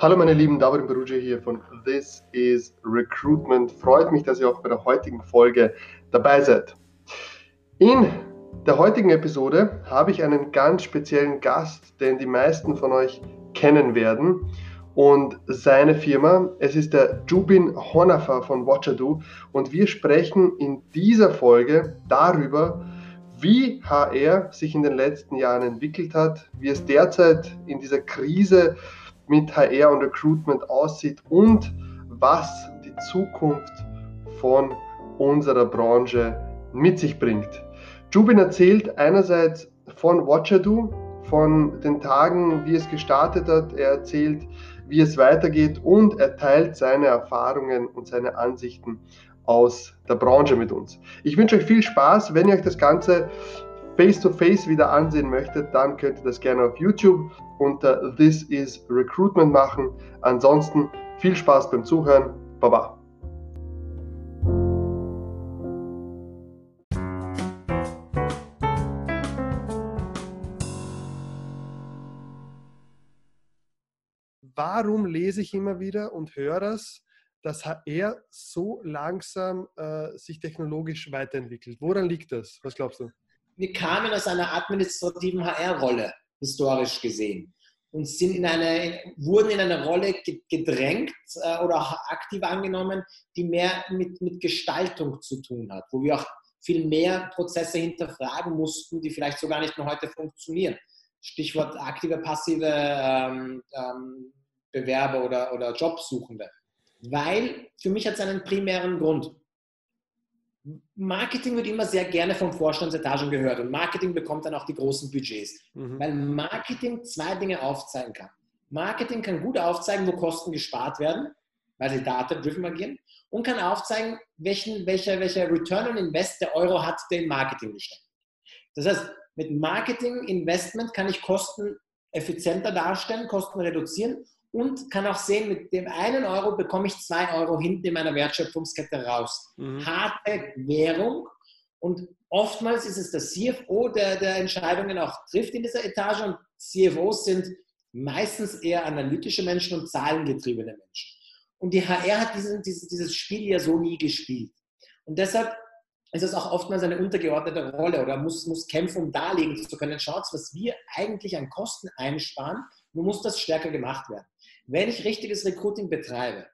Hallo meine lieben, David Berugia hier von This is Recruitment. Freut mich, dass ihr auch bei der heutigen Folge dabei seid. In der heutigen Episode habe ich einen ganz speziellen Gast, den die meisten von euch kennen werden. Und seine Firma, es ist der Jubin Honafa von Watchado. Und wir sprechen in dieser Folge darüber, wie HR sich in den letzten Jahren entwickelt hat, wie es derzeit in dieser Krise mit HR und Recruitment aussieht und was die Zukunft von unserer Branche mit sich bringt. Jubin erzählt einerseits von Watchado, von den Tagen, wie es gestartet hat. Er erzählt, wie es weitergeht und er teilt seine Erfahrungen und seine Ansichten aus der Branche mit uns. Ich wünsche euch viel Spaß. Wenn ihr euch das Ganze face-to-face -face wieder ansehen möchtet, dann könnt ihr das gerne auf YouTube unter This is Recruitment machen. Ansonsten viel Spaß beim Zuhören. Baba. Warum lese ich immer wieder und höre das, dass HR so langsam äh, sich technologisch weiterentwickelt? Woran liegt das? Was glaubst du? Wir kamen aus einer administrativen HR-Rolle historisch gesehen und sind in eine, wurden in eine Rolle gedrängt äh, oder auch aktiv angenommen, die mehr mit, mit Gestaltung zu tun hat, wo wir auch viel mehr Prozesse hinterfragen mussten, die vielleicht so gar nicht mehr heute funktionieren. Stichwort aktive, passive ähm, ähm, Bewerber oder, oder Jobsuchende. Weil für mich hat es einen primären Grund. Marketing wird immer sehr gerne von Vorstandsetagen gehört und Marketing bekommt dann auch die großen Budgets, mhm. weil Marketing zwei Dinge aufzeigen kann. Marketing kann gut aufzeigen, wo Kosten gespart werden, weil sie data-driven agieren und kann aufzeigen, welchen, welcher, welcher Return on Invest der Euro hat, der in Marketing gesteckt. Das heißt, mit Marketing Investment kann ich Kosten effizienter darstellen, Kosten reduzieren und kann auch sehen, mit dem einen Euro bekomme ich zwei Euro hinten in meiner Wertschöpfungskette raus. Mhm. Harte Währung. Und oftmals ist es der CFO, der, der Entscheidungen auch trifft in dieser Etage. Und CFOs sind meistens eher analytische Menschen und zahlengetriebene Menschen. Und die HR hat diesen, dieses, dieses Spiel ja so nie gespielt. Und deshalb ist es auch oftmals eine untergeordnete Rolle oder muss, muss kämpfen, um darlegen zu können. Schaut, was wir eigentlich an Kosten einsparen, nur muss das stärker gemacht werden. Wenn ich richtiges Recruiting betreibe,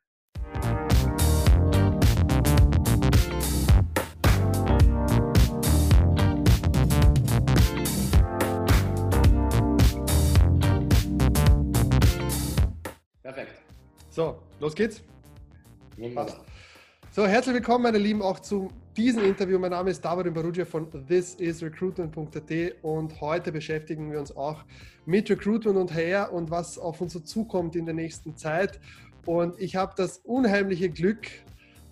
Perfekt. So, los geht's. So, herzlich willkommen, meine Lieben, auch zu diesem Interview. Mein Name ist David Barugia von thisisrecruitment.at und heute beschäftigen wir uns auch mit Recruitment und HR und was auf uns so zukommt in der nächsten Zeit. Und ich habe das unheimliche Glück,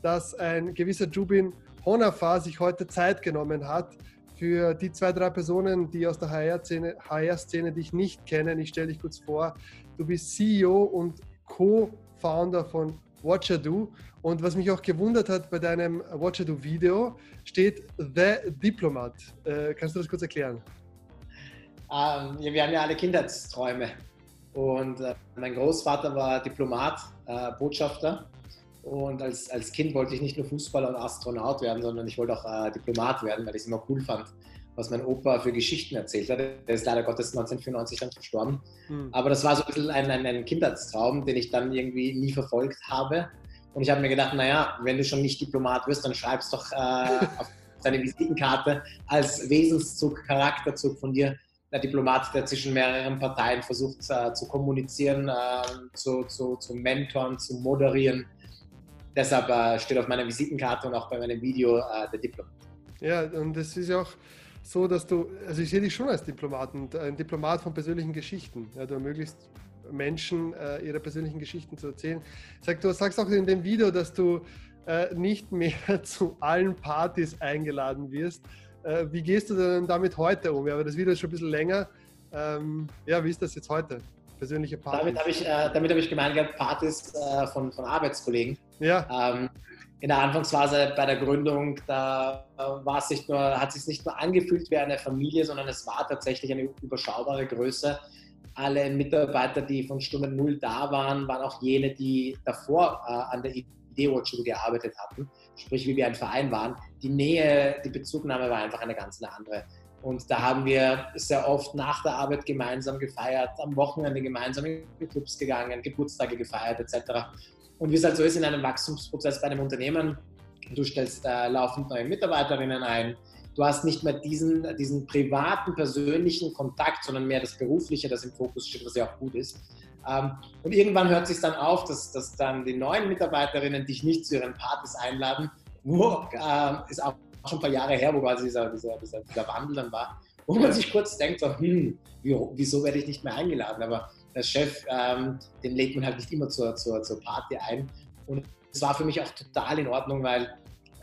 dass ein gewisser Jubin Honafa sich heute Zeit genommen hat für die zwei, drei Personen, die aus der HR-Szene, HR-Szene dich nicht kennen. Ich stelle dich kurz vor. Du bist CEO und Co-Founder von Watchado. Und was mich auch gewundert hat bei deinem Watchado-Video, steht The Diplomat. Äh, kannst du das kurz erklären? Ähm, wir haben ja alle Kindheitsträume. Und äh, mein Großvater war Diplomat, äh, Botschafter. Und als, als Kind wollte ich nicht nur Fußballer und Astronaut werden, sondern ich wollte auch äh, Diplomat werden, weil ich es immer cool fand, was mein Opa für Geschichten erzählt hat. Der ist leider Gottes 1994 dann verstorben. Hm. Aber das war so ein bisschen ein, ein, ein Kindheitstraum, den ich dann irgendwie nie verfolgt habe. Und ich habe mir gedacht, naja, wenn du schon nicht Diplomat wirst, dann schreibst doch äh, auf deine Visitenkarte als Wesenszug, Charakterzug von dir, der Diplomat, der zwischen mehreren Parteien versucht äh, zu kommunizieren, äh, zu, zu, zu mentoren, zu moderieren. Deshalb äh, steht auf meiner Visitenkarte und auch bei meinem Video äh, der Diplomat. Ja, und das ist ja auch so, dass du, also ich sehe dich schon als Diplomaten, ein Diplomat von persönlichen Geschichten. Ja, du ermöglichst Menschen äh, ihre persönlichen Geschichten zu erzählen. Sag, du sagst auch in dem Video, dass du äh, nicht mehr zu allen Partys eingeladen wirst. Äh, wie gehst du denn damit heute um? Ja, aber das Video ist schon ein bisschen länger. Ähm, ja, wie ist das jetzt heute? Persönliche Partys. Damit habe ich, äh, damit hab ich gemeint gehabt, Partys äh, von, von Arbeitskollegen. Ja. Ähm, in der Anfangsphase bei der Gründung, da war es nicht nur, hat es sich nicht nur angefühlt wie eine Familie, sondern es war tatsächlich eine überschaubare Größe. alle Mitarbeiter, die von Stunde Null da waren, waren auch jene, die davor äh, an der Idee Watch gearbeitet hatten, sprich wie wir ein Verein waren. Die Nähe, die Bezugnahme war einfach eine ganz andere. Und da haben wir sehr oft nach der Arbeit gemeinsam gefeiert, am Wochenende gemeinsam in Clubs gegangen, Geburtstage gefeiert etc. Und wie es halt so ist in einem Wachstumsprozess bei einem Unternehmen, du stellst äh, laufend neue Mitarbeiterinnen ein, du hast nicht mehr diesen, diesen privaten, persönlichen Kontakt, sondern mehr das Berufliche, das im Fokus steht, was ja auch gut ist. Ähm, und irgendwann hört sich dann auf, dass, dass dann die neuen Mitarbeiterinnen dich nicht zu ihren Partys einladen. Wo, äh, ist auch schon ein paar Jahre her, wo quasi dieser, dieser, dieser, dieser Wandel dann war, wo man sich kurz denkt, so, hm, wieso werde ich nicht mehr eingeladen? Aber der Chef, ähm, den lädt man halt nicht immer zur, zur, zur Party ein. Und es war für mich auch total in Ordnung, weil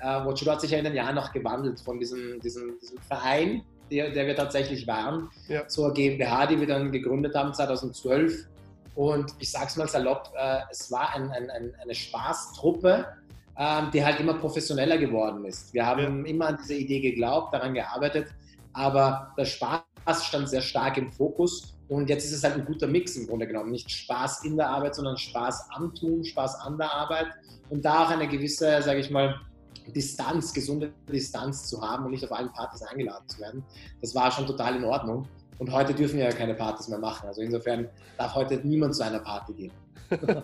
äh, Watchudo hat sich ja in den Jahren noch gewandelt von diesem, diesem, diesem Verein, der, der wir tatsächlich waren, ja. zur GmbH, die wir dann gegründet haben 2012. Und ich sage es mal salopp, äh, es war ein, ein, ein, eine Spaßtruppe, ähm, die halt immer professioneller geworden ist. Wir haben ja. immer an diese Idee geglaubt, daran gearbeitet, aber der Spaß stand sehr stark im Fokus und jetzt ist es halt ein guter Mix im Grunde genommen. Nicht Spaß in der Arbeit, sondern Spaß am Tun, Spaß an der Arbeit und da auch eine gewisse, sage ich mal, Distanz, gesunde Distanz zu haben und nicht auf allen Partys eingeladen zu werden. Das war schon total in Ordnung. Und heute dürfen wir ja keine Partys mehr machen. Also insofern darf heute niemand zu einer Party gehen.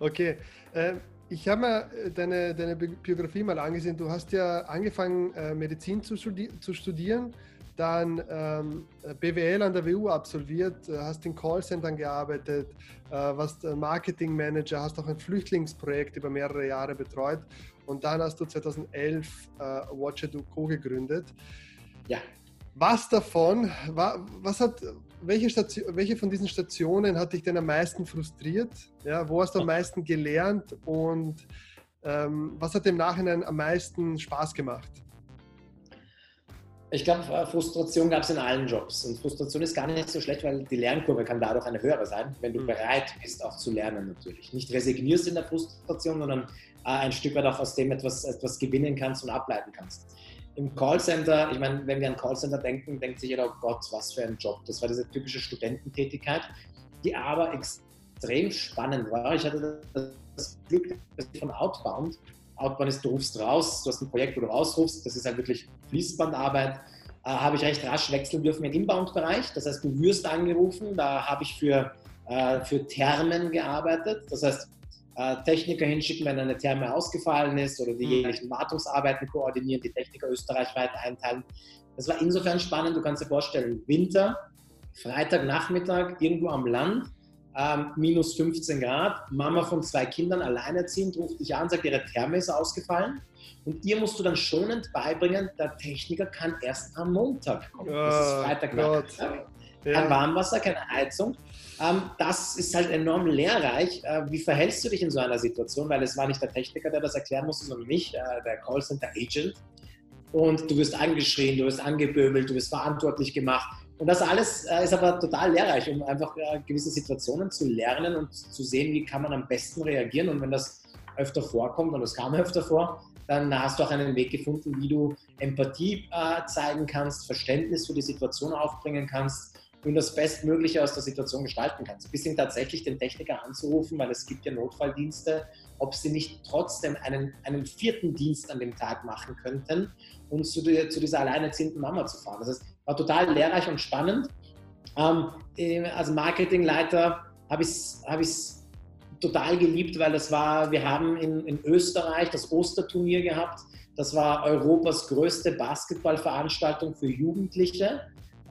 okay. Ähm, ich habe mir äh, deine, deine Biografie mal angesehen. Du hast ja angefangen, äh, Medizin zu, studi zu studieren, dann ähm, BWL an der WU absolviert, äh, hast in Callcentern gearbeitet, äh, warst Marketingmanager, hast auch ein Flüchtlingsprojekt über mehrere Jahre betreut und dann hast du 2011 äh, Watcher Co. gegründet. Ja. Was davon, was hat, welche, Station, welche von diesen Stationen hat dich denn am meisten frustriert? Ja, wo hast du am meisten gelernt und ähm, was hat im Nachhinein am meisten Spaß gemacht? Ich glaube, äh, Frustration gab es in allen Jobs. Und Frustration ist gar nicht so schlecht, weil die Lernkurve kann dadurch eine höhere sein, wenn du mhm. bereit bist, auch zu lernen natürlich. Nicht resignierst in der Frustration, sondern äh, ein Stück weit auch aus dem etwas, etwas gewinnen kannst und ableiten kannst im Callcenter, ich meine, wenn wir an Callcenter denken, denkt sich jeder, oh Gott, was für ein Job. Das war diese typische Studententätigkeit, die aber extrem spannend war. Ich hatte das Glück, dass ich von Outbound, Outbound ist, du rufst raus, du hast ein Projekt, wo du rausrufst, das ist halt wirklich Fließbandarbeit, äh, habe ich recht rasch wechseln dürfen im Inbound-Bereich. Das heißt, du wirst angerufen, da habe ich für, äh, für Thermen gearbeitet. Das heißt, äh, Techniker hinschicken, wenn eine Therme ausgefallen ist oder die mhm. jährlichen Wartungsarbeiten koordinieren, die Techniker österreichweit einteilen. Das war insofern spannend, du kannst dir vorstellen, Winter, Freitagnachmittag, irgendwo am Land, ähm, minus 15 Grad, Mama von zwei Kindern, alleinerziehend, ruft dich an, sagt, ihre Therme ist ausgefallen. Und dir musst du dann schonend beibringen, der Techniker kann erst am Montag kommen. Das ist ah, Freitagnachmittag. Kein Warmwasser, keine Heizung. Ähm, das ist halt enorm lehrreich. Äh, wie verhältst du dich in so einer Situation? Weil es war nicht der Techniker, der das erklären musste, sondern mich, äh, der Callcenter-Agent. Und du wirst angeschrien, du wirst angeböbelt, du wirst verantwortlich gemacht. Und das alles äh, ist aber total lehrreich, um einfach gewisse Situationen zu lernen und zu sehen, wie kann man am besten reagieren. Und wenn das öfter vorkommt, und das kam öfter vor, dann hast du auch einen Weg gefunden, wie du Empathie zeigen kannst, Verständnis für die Situation aufbringen kannst und das Bestmögliche aus der Situation gestalten kannst. Bis hin tatsächlich den Techniker anzurufen, weil es gibt ja Notfalldienste, ob sie nicht trotzdem einen, einen vierten Dienst an dem Tag machen könnten, um zu, die, zu dieser alleinerziehenden Mama zu fahren. Das heißt, war total lehrreich und spannend. Ähm, als Marketingleiter habe ich es hab total geliebt, weil das war, wir haben in, in Österreich das Osterturnier gehabt. Das war Europas größte Basketballveranstaltung für Jugendliche.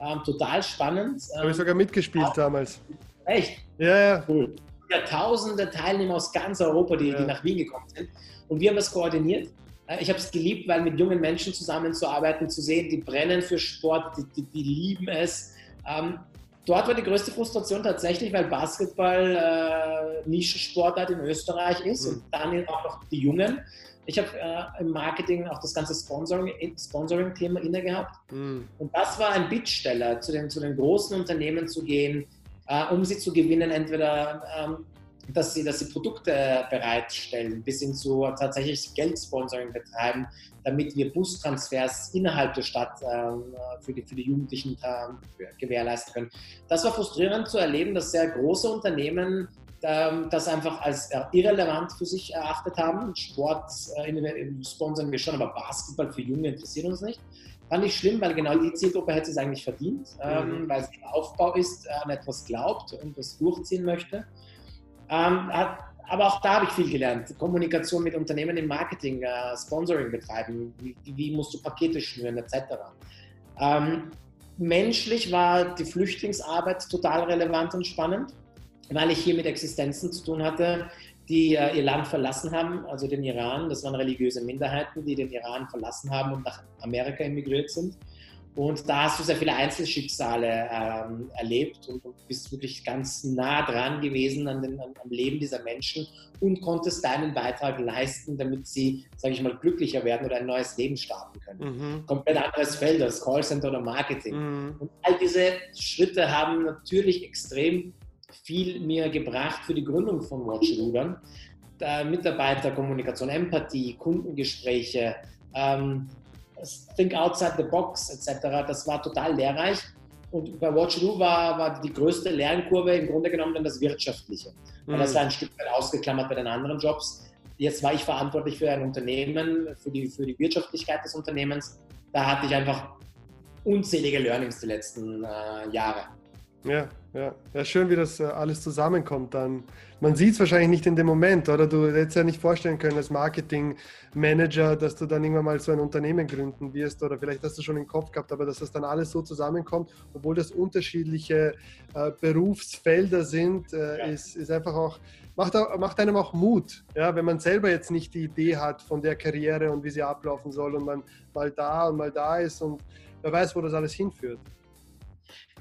Ähm, total spannend. Habe ich sogar mitgespielt auch, damals. Echt? Ja, ja. Cool. Ja, tausende Teilnehmer aus ganz Europa, die, ja. die nach Wien gekommen sind. Und wir haben das koordiniert. Äh, ich habe es geliebt, weil mit jungen Menschen zusammenzuarbeiten, zu sehen, die brennen für Sport, die, die, die lieben es. Ähm, dort war die größte Frustration tatsächlich, weil Basketball äh, Nischensportart in Österreich ist mhm. und dann auch noch die Jungen. Ich habe äh, im Marketing auch das ganze Sponsoring-Thema Sponsoring inne gehabt. Mhm. Und das war ein Bittsteller, zu den, zu den großen Unternehmen zu gehen, äh, um sie zu gewinnen, entweder ähm, dass sie, dass sie Produkte bereitstellen, bis hin zu tatsächlich Geldsponsoring betreiben, damit wir Bustransfers innerhalb der Stadt ähm, für, die, für die Jugendlichen äh, gewährleisten können. Das war frustrierend zu erleben, dass sehr große Unternehmen ähm, das einfach als äh, irrelevant für sich erachtet haben. Sport äh, sponsern wir schon, aber Basketball für Junge interessiert uns nicht. Fand ich schlimm, weil genau die Zielgruppe hätte es eigentlich verdient, ähm, mhm. weil es im Aufbau ist, an etwas glaubt und das durchziehen möchte. Ähm, hat, aber auch da habe ich viel gelernt. Kommunikation mit Unternehmen im Marketing, äh, Sponsoring betreiben, wie, wie, musst du Pakete schnüren, etc. Ähm, menschlich war die Flüchtlingsarbeit total relevant und spannend weil ich hier mit Existenzen zu tun hatte, die äh, ihr Land verlassen haben, also den Iran. Das waren religiöse Minderheiten, die den Iran verlassen haben und nach Amerika emigriert sind. Und da hast du sehr viele Einzelschicksale ähm, erlebt und, und, bist wirklich ganz nah dran gewesen an den, am Leben dieser Menschen und konntest deinen Beitrag leisten, damit sie, sage ich mal, glücklicher werden oder ein neues Leben starten können. Mhm. Komplett anderes Feld als Callcenter oder Marketing. Mhm. Und all diese Schritte haben natürlich extrem viel mir gebracht für die Gründung von Watchrudern. Äh, Mitarbeiterkommunikation, Empathie, Kundengespräche, ähm, Think outside the box etc. Das war total lehrreich. Und bei Watchdo war, war die größte Lernkurve im Grunde genommen dann das Wirtschaftliche. Weil mhm. das war ein Stück weit ausgeklammert bei den anderen Jobs. Jetzt war ich verantwortlich für ein Unternehmen, für die, für die Wirtschaftlichkeit des Unternehmens. Da hatte ich einfach unzählige Learnings die letzten äh, Jahre. Ja, ja. Ja, schön, wie das äh, alles zusammenkommt dann. Man sieht es wahrscheinlich nicht in dem Moment, oder? Du hättest ja nicht vorstellen können als Marketingmanager, dass du dann irgendwann mal so ein Unternehmen gründen wirst oder vielleicht hast du schon im Kopf gehabt, aber dass das dann alles so zusammenkommt, obwohl das unterschiedliche äh, Berufsfelder sind, äh, ja. ist, ist einfach auch, macht, macht einem auch Mut, ja, wenn man selber jetzt nicht die Idee hat von der Karriere und wie sie ablaufen soll und man mal da und mal da ist und wer weiß, wo das alles hinführt.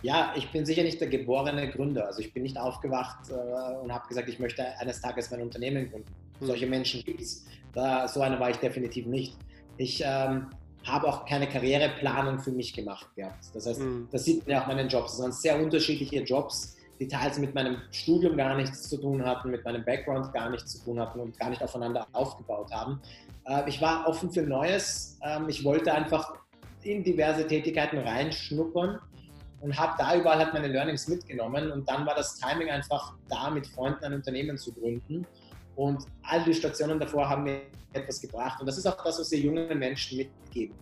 Ja, ich bin sicher nicht der geborene Gründer. Also ich bin nicht aufgewacht äh, und habe gesagt, ich möchte eines Tages mein Unternehmen gründen. Mhm. Solche Menschen gibt es. So einer war ich definitiv nicht. Ich ähm, habe auch keine Karriereplanung für mich gemacht gehabt. Das heißt, mhm. das sieht man ja auch meinen Jobs. Es waren sehr unterschiedliche Jobs, die teils mit meinem Studium gar nichts zu tun hatten, mit meinem Background gar nichts zu tun hatten und gar nicht aufeinander aufgebaut haben. Äh, ich war offen für Neues. Ähm, ich wollte einfach in diverse Tätigkeiten reinschnuppern und habe da überall halt meine Learnings mitgenommen und dann war das Timing einfach da, mit Freunden ein Unternehmen zu gründen und all die Stationen davor haben mir etwas gebracht und das ist auch das, was wir jungen Menschen mitgeben.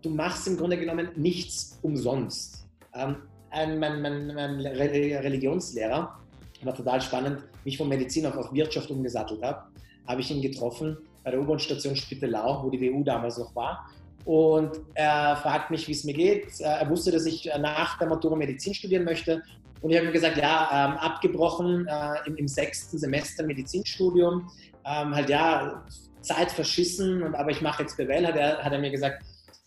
Du machst im Grunde genommen nichts umsonst. Ähm, ein, mein, mein, mein Religionslehrer war total spannend, mich von Medizin auf, auf Wirtschaft umgesattelt habe, habe ich ihn getroffen bei der U-Bahn-Station Spittelau, wo die WU damals noch war und er fragt mich, wie es mir geht. Er wusste, dass ich nach der Matura Medizin studieren möchte. Und ich habe ihm gesagt, ja, ähm, abgebrochen äh, im, im, sechsten Semester Medizinstudium. Ähm, halt ja, Zeit verschissen, und, aber ich mache jetzt BWL, hat er, hat er mir gesagt,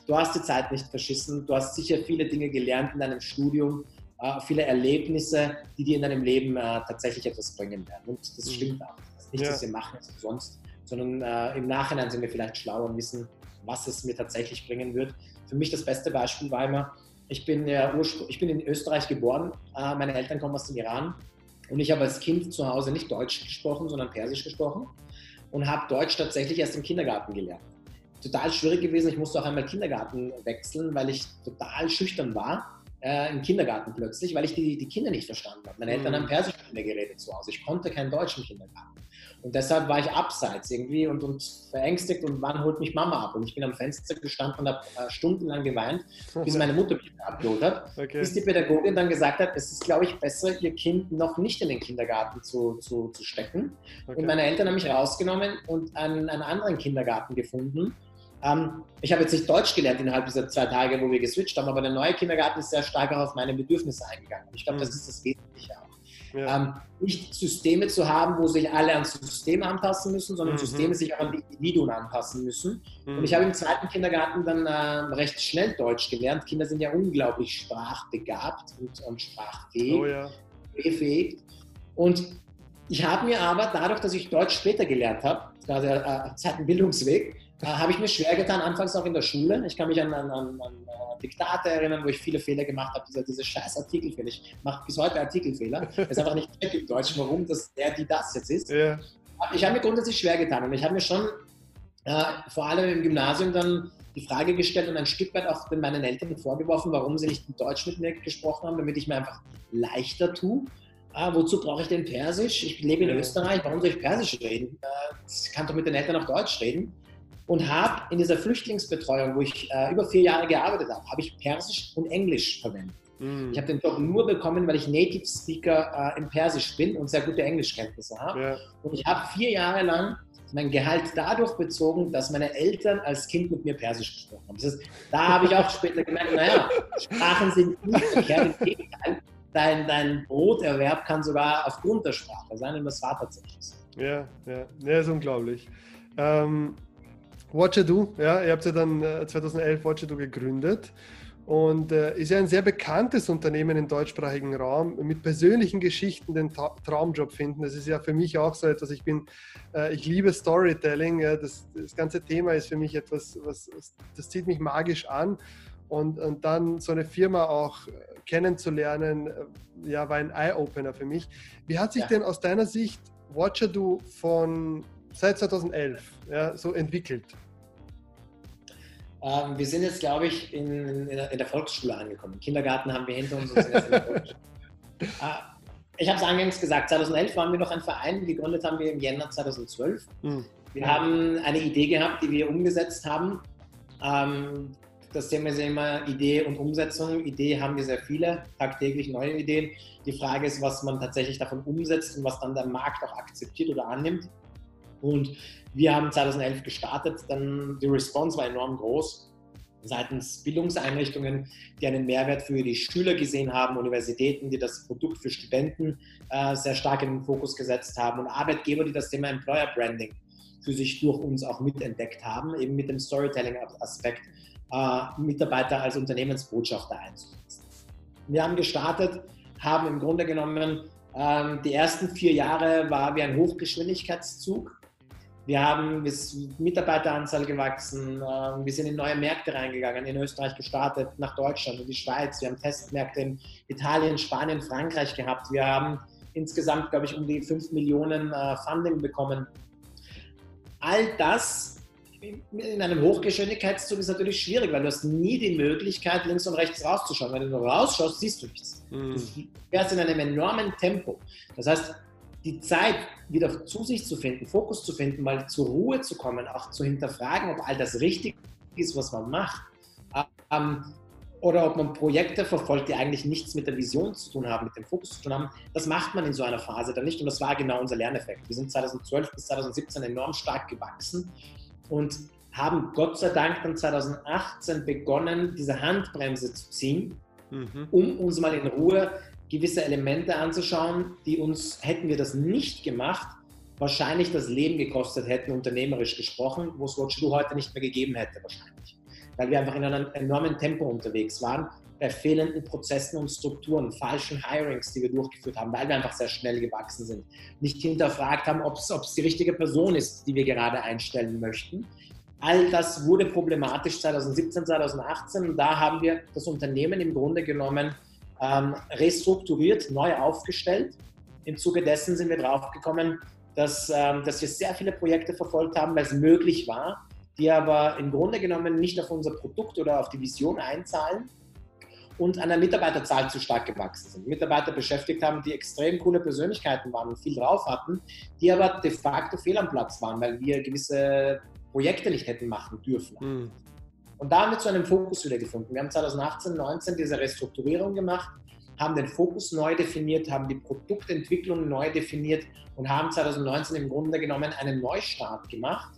du hast die Zeit nicht verschissen, du hast sicher viele Dinge gelernt in deinem Studium, äh, viele Erlebnisse, die dir in deinem Leben äh, tatsächlich etwas bringen werden. Und das mhm. stimmt auch. Das ist nicht, ja. dass wir machen es umsonst, sondern äh, im Nachhinein sind wir vielleicht schlauer und wissen, was es mir tatsächlich bringen wird. Für mich das beste Beispiel war immer, ich bin, ja ich bin in Österreich geboren, äh, meine Eltern kommen aus dem Iran und ich habe als Kind zu Hause nicht Deutsch gesprochen, sondern Persisch gesprochen und habe Deutsch tatsächlich erst im Kindergarten gelernt. Total schwierig gewesen, ich musste auch einmal Kindergarten wechseln, weil ich total schüchtern war äh, im Kindergarten plötzlich, weil ich die, die Kinder nicht verstanden habe. Meine Eltern mhm. haben Persisch mit mir geredet zu Hause. Ich konnte kein Deutsch im Kindergarten. Und deshalb war ich abseits irgendwie und, und verängstigt und wann holt mich Mama ab? Und ich bin am Fenster gestanden und habe äh, stundenlang geweint, bis meine Mutter mich abgeholt hat. Okay. Bis die Pädagogin dann gesagt hat, es ist, glaube ich, besser, ihr Kind noch nicht in den Kindergarten zu, zu, zu stecken. Okay. Und meine Eltern haben mich rausgenommen und einen, einen anderen Kindergarten gefunden. Ähm, ich habe jetzt nicht Deutsch gelernt innerhalb dieser zwei Tage, wo wir geswitcht haben, aber der neue Kindergarten ist sehr stark auch auf meine Bedürfnisse eingegangen. Ich glaube, das mhm. ist das Wesentliche auch. Ja. Ähm, nicht Systeme zu haben, wo sich alle ans System anpassen müssen, sondern mhm. Systeme sich auch an die Individuen anpassen müssen. Mhm. Und ich habe im zweiten Kindergarten dann äh, recht schnell Deutsch gelernt. Kinder sind ja unglaublich sprachbegabt und, und sprachfähig, oh, ja. befähigt. Und ich habe mir aber dadurch, dass ich Deutsch später gelernt habe, gerade äh, Zeit Bildungsweg, äh, habe ich mir schwer getan, anfangs auch in der Schule. Ich kann mich an, an, an, an äh, Diktate erinnern, wo ich viele Fehler gemacht habe, diese, diese scheiß Artikelfehler. Ich mache bis heute Artikelfehler. Es ist einfach nicht im Deutschen, warum das der, die das jetzt ist. Ja. Ich habe mir grundsätzlich schwer getan und ich habe mir schon äh, vor allem im Gymnasium dann die Frage gestellt und ein Stück weit auch meinen Eltern vorgeworfen, warum sie nicht in Deutsch mit mir gesprochen haben, damit ich mir einfach leichter tue. Ah, wozu brauche ich denn Persisch? Ich lebe in Österreich, warum soll ich Persisch reden? Äh, ich kann doch mit den Eltern auf Deutsch reden und habe in dieser Flüchtlingsbetreuung, wo ich äh, über vier Jahre gearbeitet habe, habe ich Persisch und Englisch verwendet. Mm. Ich habe den Job nur bekommen, weil ich Native Speaker äh, im Persisch bin und sehr gute Englischkenntnisse habe. Ja. Und ich habe vier Jahre lang mein Gehalt dadurch bezogen, dass meine Eltern als Kind mit mir Persisch gesprochen haben. Das heißt, da habe ich auch später gemerkt, naja, Sprachen sind nicht verkehrt, im Gegenteil. Dein, dein Broterwerb kann sogar aufgrund der Sprache sein, und das war tatsächlich so. Ja, ja, ja, ist unglaublich. Ähm, Watchado, ja, ihr habt ja dann 2011 äh, Watchado gegründet und äh, ist ja ein sehr bekanntes Unternehmen im deutschsprachigen Raum mit persönlichen Geschichten den Ta Traumjob finden. Das ist ja für mich auch so etwas. Ich bin, äh, ich liebe Storytelling. Ja, das, das ganze Thema ist für mich etwas, was, das zieht mich magisch an. Und, und dann so eine Firma auch kennenzulernen, äh, ja, war ein Eye-Opener für mich. Wie hat sich ja. denn aus deiner Sicht Watchado von seit 2011 ja, so entwickelt? Ähm, wir sind jetzt, glaube ich, in, in, in, der Volksschule angekommen. Kindergarten haben wir hinter uns. Sind jetzt in der äh, ich habe es eingangs gesagt, 2011 waren wir noch ein Verein, gegründet haben wir im Jänner 2012. Mhm. Wir haben eine Idee gehabt, die wir umgesetzt haben. Ähm, das Thema ist immer Idee und Umsetzung. Idee haben wir sehr viele, tagtäglich neue Ideen. Die Frage ist, was man tatsächlich davon umsetzt und was dann der Markt auch akzeptiert oder annimmt. Und wir haben 2011 gestartet, dann die Response war enorm groß seitens Bildungseinrichtungen, die einen Mehrwert für die Schüler gesehen haben, Universitäten, die das Produkt für Studenten äh, sehr stark in den Fokus gesetzt haben und Arbeitgeber, die das Thema Employer Branding für sich durch uns auch mitentdeckt haben, eben mit dem Storytelling-Aspekt, äh, Mitarbeiter als Unternehmensbotschafter einzusetzen. Wir haben gestartet, haben im Grunde genommen ähm, die ersten vier Jahre war wie ein Hochgeschwindigkeitszug. Wir haben bis Mitarbeiteranzahl gewachsen. Ähm, wir sind in neue Märkte reingegangen, in Österreich gestartet, nach Deutschland und die Schweiz. Wir haben Testmärkte in Italien, Spanien, Frankreich gehabt. Wir haben insgesamt, glaube ich, um die 5 Millionen äh, Funding bekommen. All das in einem Hochgeschwindigkeitszug ist natürlich schwierig, weil du hast nie die Möglichkeit, links und rechts rauszuschauen. Wenn du nur rausschaust, siehst du nichts. Mhm. Du fährst in einem enormen Tempo. Das heißt, die Zeit, wieder zu sich zu finden, Fokus zu finden, mal zur Ruhe zu kommen, auch zu hinterfragen, ob all das richtig ist, was man macht, ähm, oder ob man Projekte verfolgt, die eigentlich nichts mit der Vision zu tun haben, mit dem Fokus zu tun haben, das macht man in so einer Phase dann nicht. Und das war genau unser Lerneffekt. Wir sind 2012 bis 2017 enorm stark gewachsen und haben Gott sei Dank dann 2018 begonnen, diese Handbremse zu ziehen, mhm. um uns mal in Ruhe gewisse Elemente anzuschauen, die uns, hätten wir das nicht gemacht, wahrscheinlich das Leben gekostet hätten, unternehmerisch gesprochen, wo es Watch heute nicht mehr gegeben hätte, wahrscheinlich. Weil wir einfach in einem enormen Tempo unterwegs waren, bei fehlenden Prozessen und Strukturen, falschen Hirings, die wir durchgeführt haben, weil wir einfach sehr schnell gewachsen sind. Nicht hinterfragt haben, ob es die richtige Person ist, die wir gerade einstellen möchten. All das wurde problematisch 2017, 2018 und da haben wir das Unternehmen im Grunde genommen ähm, restrukturiert, neu aufgestellt. Im Zuge dessen sind wir draufgekommen, dass, ähm, dass wir sehr viele Projekte verfolgt haben, weil es möglich war, die aber im Grunde genommen nicht auf unser Produkt oder auf die Vision einzahlen und an der Mitarbeiterzahl zu stark gewachsen sind. Mitarbeiter beschäftigt haben, die extrem coole Persönlichkeiten waren und viel drauf hatten, die aber de facto fehl am Platz waren, weil wir gewisse Projekte nicht hätten machen dürfen. Mhm. Und da haben wir zu einem Fokus wieder gefunden. Wir haben 2018, 2019 diese Restrukturierung gemacht, haben den Fokus neu definiert, haben die Produktentwicklung neu definiert und haben 2019 im Grunde genommen einen Neustart gemacht,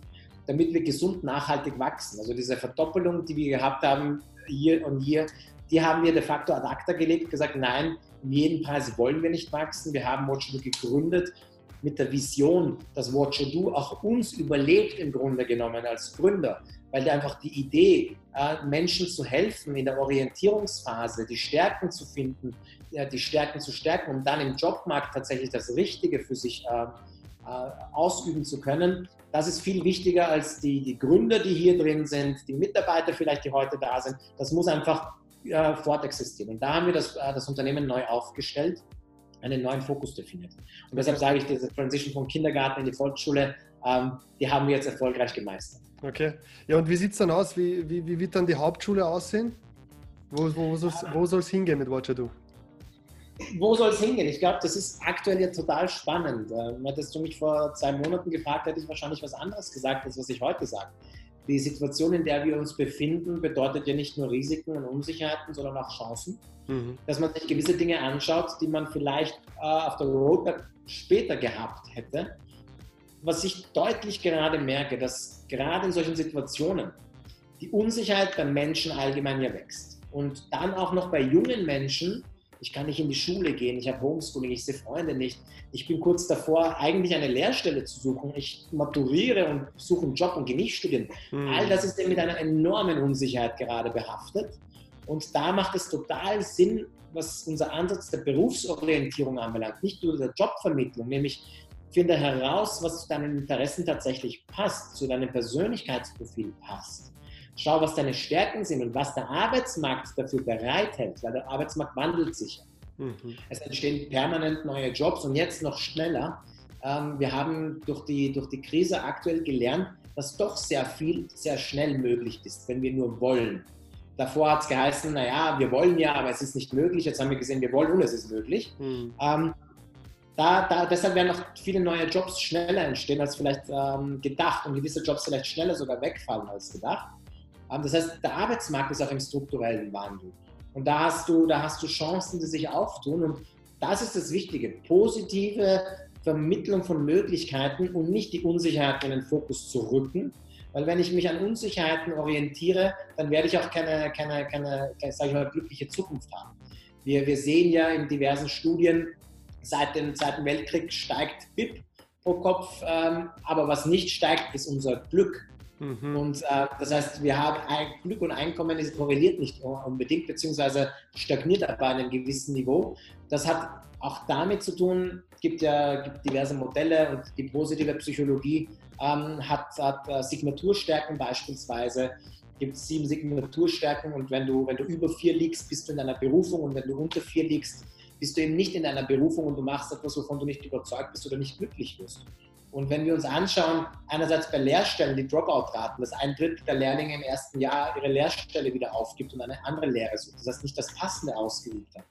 damit wir gesund nachhaltig wachsen. Also diese Verdoppelung, die wir gehabt haben, hier und hier, die haben wir de facto ad acta gelegt, gesagt, nein, um jeden Preis wollen wir nicht wachsen. Wir haben Watchado gegründet mit der Vision, dass Watchado auch uns überlebt im Grunde genommen als Gründer weil einfach die Idee, Menschen zu helfen in der Orientierungsphase, die Stärken zu finden, die Stärken zu stärken, um dann im Jobmarkt tatsächlich das Richtige für sich äh, äh, ausüben zu können, das ist viel wichtiger als die, die Gründer, die hier drin sind, die Mitarbeiter vielleicht, die heute da sind. Das muss einfach fortexistieren. Und da haben wir das, äh, das Unternehmen neu aufgestellt, einen neuen Fokus definiert. Und deshalb sage ich, diese Transition vom Kindergarten in die Volksschule, ähm, die haben wir jetzt erfolgreich gemeistert. Okay. Ja, und wie sieht es dann aus? Wie, wie, wie wird dann die Hauptschule aussehen? Wo, wo, wo soll es hingehen mit Watcher Do? wo soll es hingehen? Ich glaube, das ist aktuell ja total spannend. Ähm, hättest du mich vor zwei Monaten gefragt, hätte ich wahrscheinlich was anderes gesagt, als was ich heute sage. Die Situation, in der wir uns befinden, bedeutet ja nicht nur Risiken und Unsicherheiten, sondern auch Chancen. Mhm. Dass man sich gewisse Dinge anschaut, die man vielleicht äh, auf der Roadmap später gehabt hätte. Was ich deutlich gerade merke, dass gerade in solchen Situationen die Unsicherheit beim Menschen allgemein ja wächst. Und dann auch noch bei jungen Menschen, ich kann nicht in die Schule gehen, ich habe Homeschooling, ich sehe Freunde nicht. Ich bin kurz davor, eigentlich eine Lehrstelle zu suchen. Ich maturiere und suche einen Job und gehe nicht studieren. Mhm. All das ist mit einer enormen Unsicherheit gerade behaftet. Und da macht es total Sinn, was unser Ansatz der Berufsorientierung anbelangt, nicht nur der Jobvermittlung, nämlich finde heraus, was zu deinen Interessen tatsächlich passt, zu deinem Persönlichkeitsprofil passt. Schau, was deine Stärken sind und was der Arbeitsmarkt dafür bereithält, weil der Arbeitsmarkt wandelt sich. Mhm. Es entstehen permanent neue Jobs und jetzt noch schneller. Ähm, wir haben durch die, durch die Krise aktuell gelernt, dass doch sehr viel sehr schnell möglich ist, wenn wir nur wollen. Davor hat es geheißen, naja, wir wollen ja, aber es ist nicht möglich. Jetzt haben wir gesehen, wir wollen und es ist möglich. Mhm. Ähm, da, da, deshalb werden noch viele neue Jobs schneller entstehen als vielleicht ähm, gedacht und gewisse Jobs vielleicht schneller sogar wegfallen als gedacht. Ähm, das heißt, der Arbeitsmarkt ist auch im strukturellen Wandel. Und da hast du, da hast du Chancen, die sich auftun. Und das ist das Wichtige. Positive Vermittlung von Möglichkeiten und nicht die Unsicherheit in den Fokus zu rücken. Weil wenn ich mich an Unsicherheiten orientiere, dann werde ich auch keine, keine, keine, sage ich mal, glückliche Zukunft haben. Wir, wir sehen ja in diversen Studien, seit dem Zweiten Weltkrieg steigt BIP pro Kopf, ähm, aber was nicht steigt, ist unser Glück. Mhm. Und äh, das heißt, wir haben Glück und Einkommen ist korreliert nicht unbedingt, beziehungsweise stagniert bei einem gewissen Niveau. Das hat auch damit zu tun, gibt ja gibt diverse Modelle und die positive Psychologie ähm, hat, hat äh, Signaturstärken beispielsweise. Gibt sieben Signaturstärken und wenn du, wenn du über vier liegst, bist du in deiner Berufung und wenn du unter vier liegst, bist du eben nicht in deiner Berufung und du machst etwas, wovon du nicht überzeugt bist oder nicht glücklich wirst. Und wenn wir uns anschauen, einerseits bei Lehrstellen die Dropout-Raten, dass ein Drittel der Lehrlinge im ersten Jahr ihre Lehrstelle wieder aufgibt und eine andere Lehre sucht, das heißt nicht das Passende ausgeübt hat.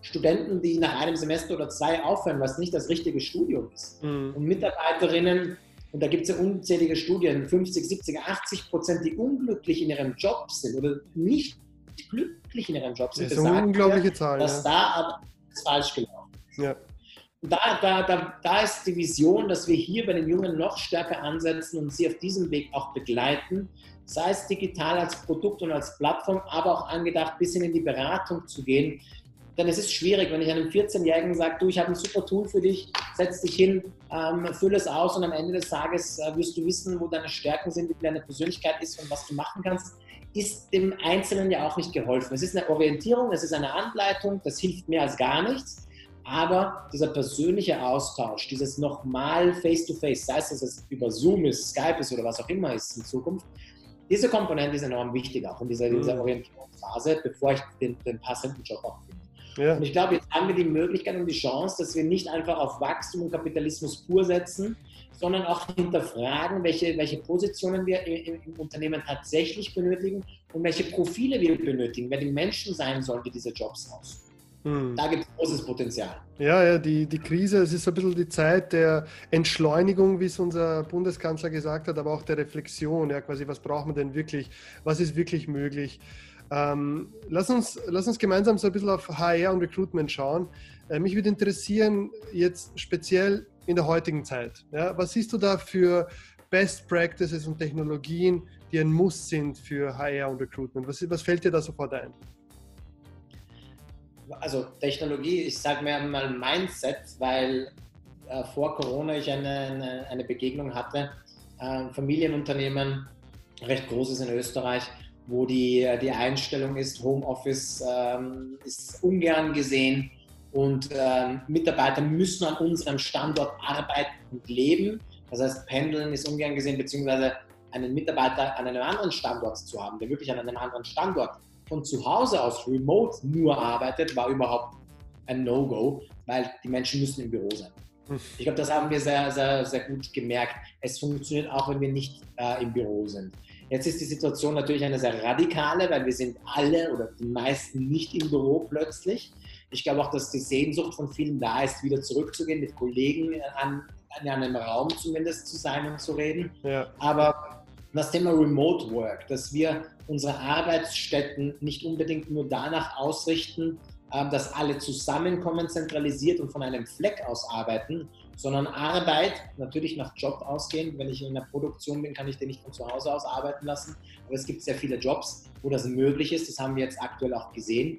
Studenten, die nach einem Semester oder zwei aufhören, was nicht das richtige Studium ist. Mhm. Und Mitarbeiterinnen, und da gibt es ja unzählige Studien, 50, 70, 80 Prozent, die unglücklich in ihrem Job sind oder nicht glücklich in ihrem Job sind. Das ist eine unglaubliche Zahl. Dass ja. da aber falsch gelaufen ist. Ja da, da, da, da ist die Vision, dass wir hier bei den Jungen noch stärker ansetzen und sie auf diesem Weg auch begleiten, sei es digital als Produkt und als Plattform, aber auch angedacht, bis hin in die Beratung zu gehen. Denn es ist schwierig, wenn ich einem 14-Jährigen sage, du, ich habe ein super Tool für dich, setz dich hin, ähm, fülle es aus und am Ende des Tages äh, wirst du wissen, wo deine Stärken sind, wie deine Persönlichkeit ist und was du machen kannst, ist dem Einzelnen ja auch nicht geholfen. Es ist eine Orientierung, es ist eine Anleitung, das hilft mehr als gar nichts. Aber dieser persönliche Austausch, dieses nochmal Face-to-Face, sei es, dass es über Zoom ist, Skype ist oder was auch immer ist in Zukunft, diese Komponente ist enorm wichtig auch in dieser, mhm. dieser Orientierungsphase, bevor ich den, den passenden Job auch. Ja. Und ich glaube, jetzt haben wir die Möglichkeit und die Chance, dass wir nicht einfach auf Wachstum und Kapitalismus pur setzen, sondern auch hinterfragen, welche, welche Positionen wir im, im, Unternehmen tatsächlich benötigen und welche Profile wir benötigen, wer die Menschen sein sollen, die diese Jobs ausführen. Hm. Da gibt es großes Potenzial. Ja, ja, die, die Krise, es ist ein bisschen die Zeit der Entschleunigung, wie es unser Bundeskanzler gesagt hat, aber auch der Reflexion, ja, quasi, was braucht man denn wirklich, was ist wirklich möglich. Ähm, lass, uns, lass uns gemeinsam so ein bisschen auf HR und Recruitment schauen. Äh, mich würde interessieren, jetzt speziell in der heutigen Zeit, ja, was siehst du da für Best Practices und Technologien, die ein Muss sind für HR und Recruitment? Was, was fällt dir da sofort ein? also Technologie, ich sage mir mal Mindset, weil äh, vor Corona ich eine, eine, eine Begegnung hatte, äh, Familienunternehmen, recht großes in Österreich, wo die, die Einstellung ist, Homeoffice ähm, ist ungern gesehen und ähm, Mitarbeiter müssen an unserem Standort arbeiten und leben, Das heißt, Pendeln ist ungern gesehen, beziehungsweise einen Mitarbeiter an einem anderen Standort zu haben, der wirklich an einem anderen Standort von zu Hause aus remote nur arbeitet, war überhaupt ein No-Go, weil die Menschen müssen im Büro sein. Ich glaube, das haben wir sehr, sehr, sehr gut gemerkt. Es funktioniert auch, wenn wir nicht äh, im Büro sind. Jetzt ist die Situation natürlich eine sehr radikale, weil wir sind alle oder die meisten nicht im Büro plötzlich. Ich glaube auch, dass die Sehnsucht von vielen da ist, wieder zurückzugehen, mit Kollegen an, an einem Raum zumindest zu sein und zu reden. Ja. Aber das Thema Remote Work, dass wir unsere Arbeitsstätten nicht unbedingt nur danach ausrichten, ähm, dass alle zusammenkommen, zentralisiert und von einem Fleck aus arbeiten, sondern Arbeit natürlich nach Job ausgehend. Wenn ich in der Produktion bin, kann ich den nicht von zu Hause aus arbeiten lassen. Aber es gibt sehr viele Jobs, wo das möglich ist. Das haben wir jetzt aktuell auch gesehen.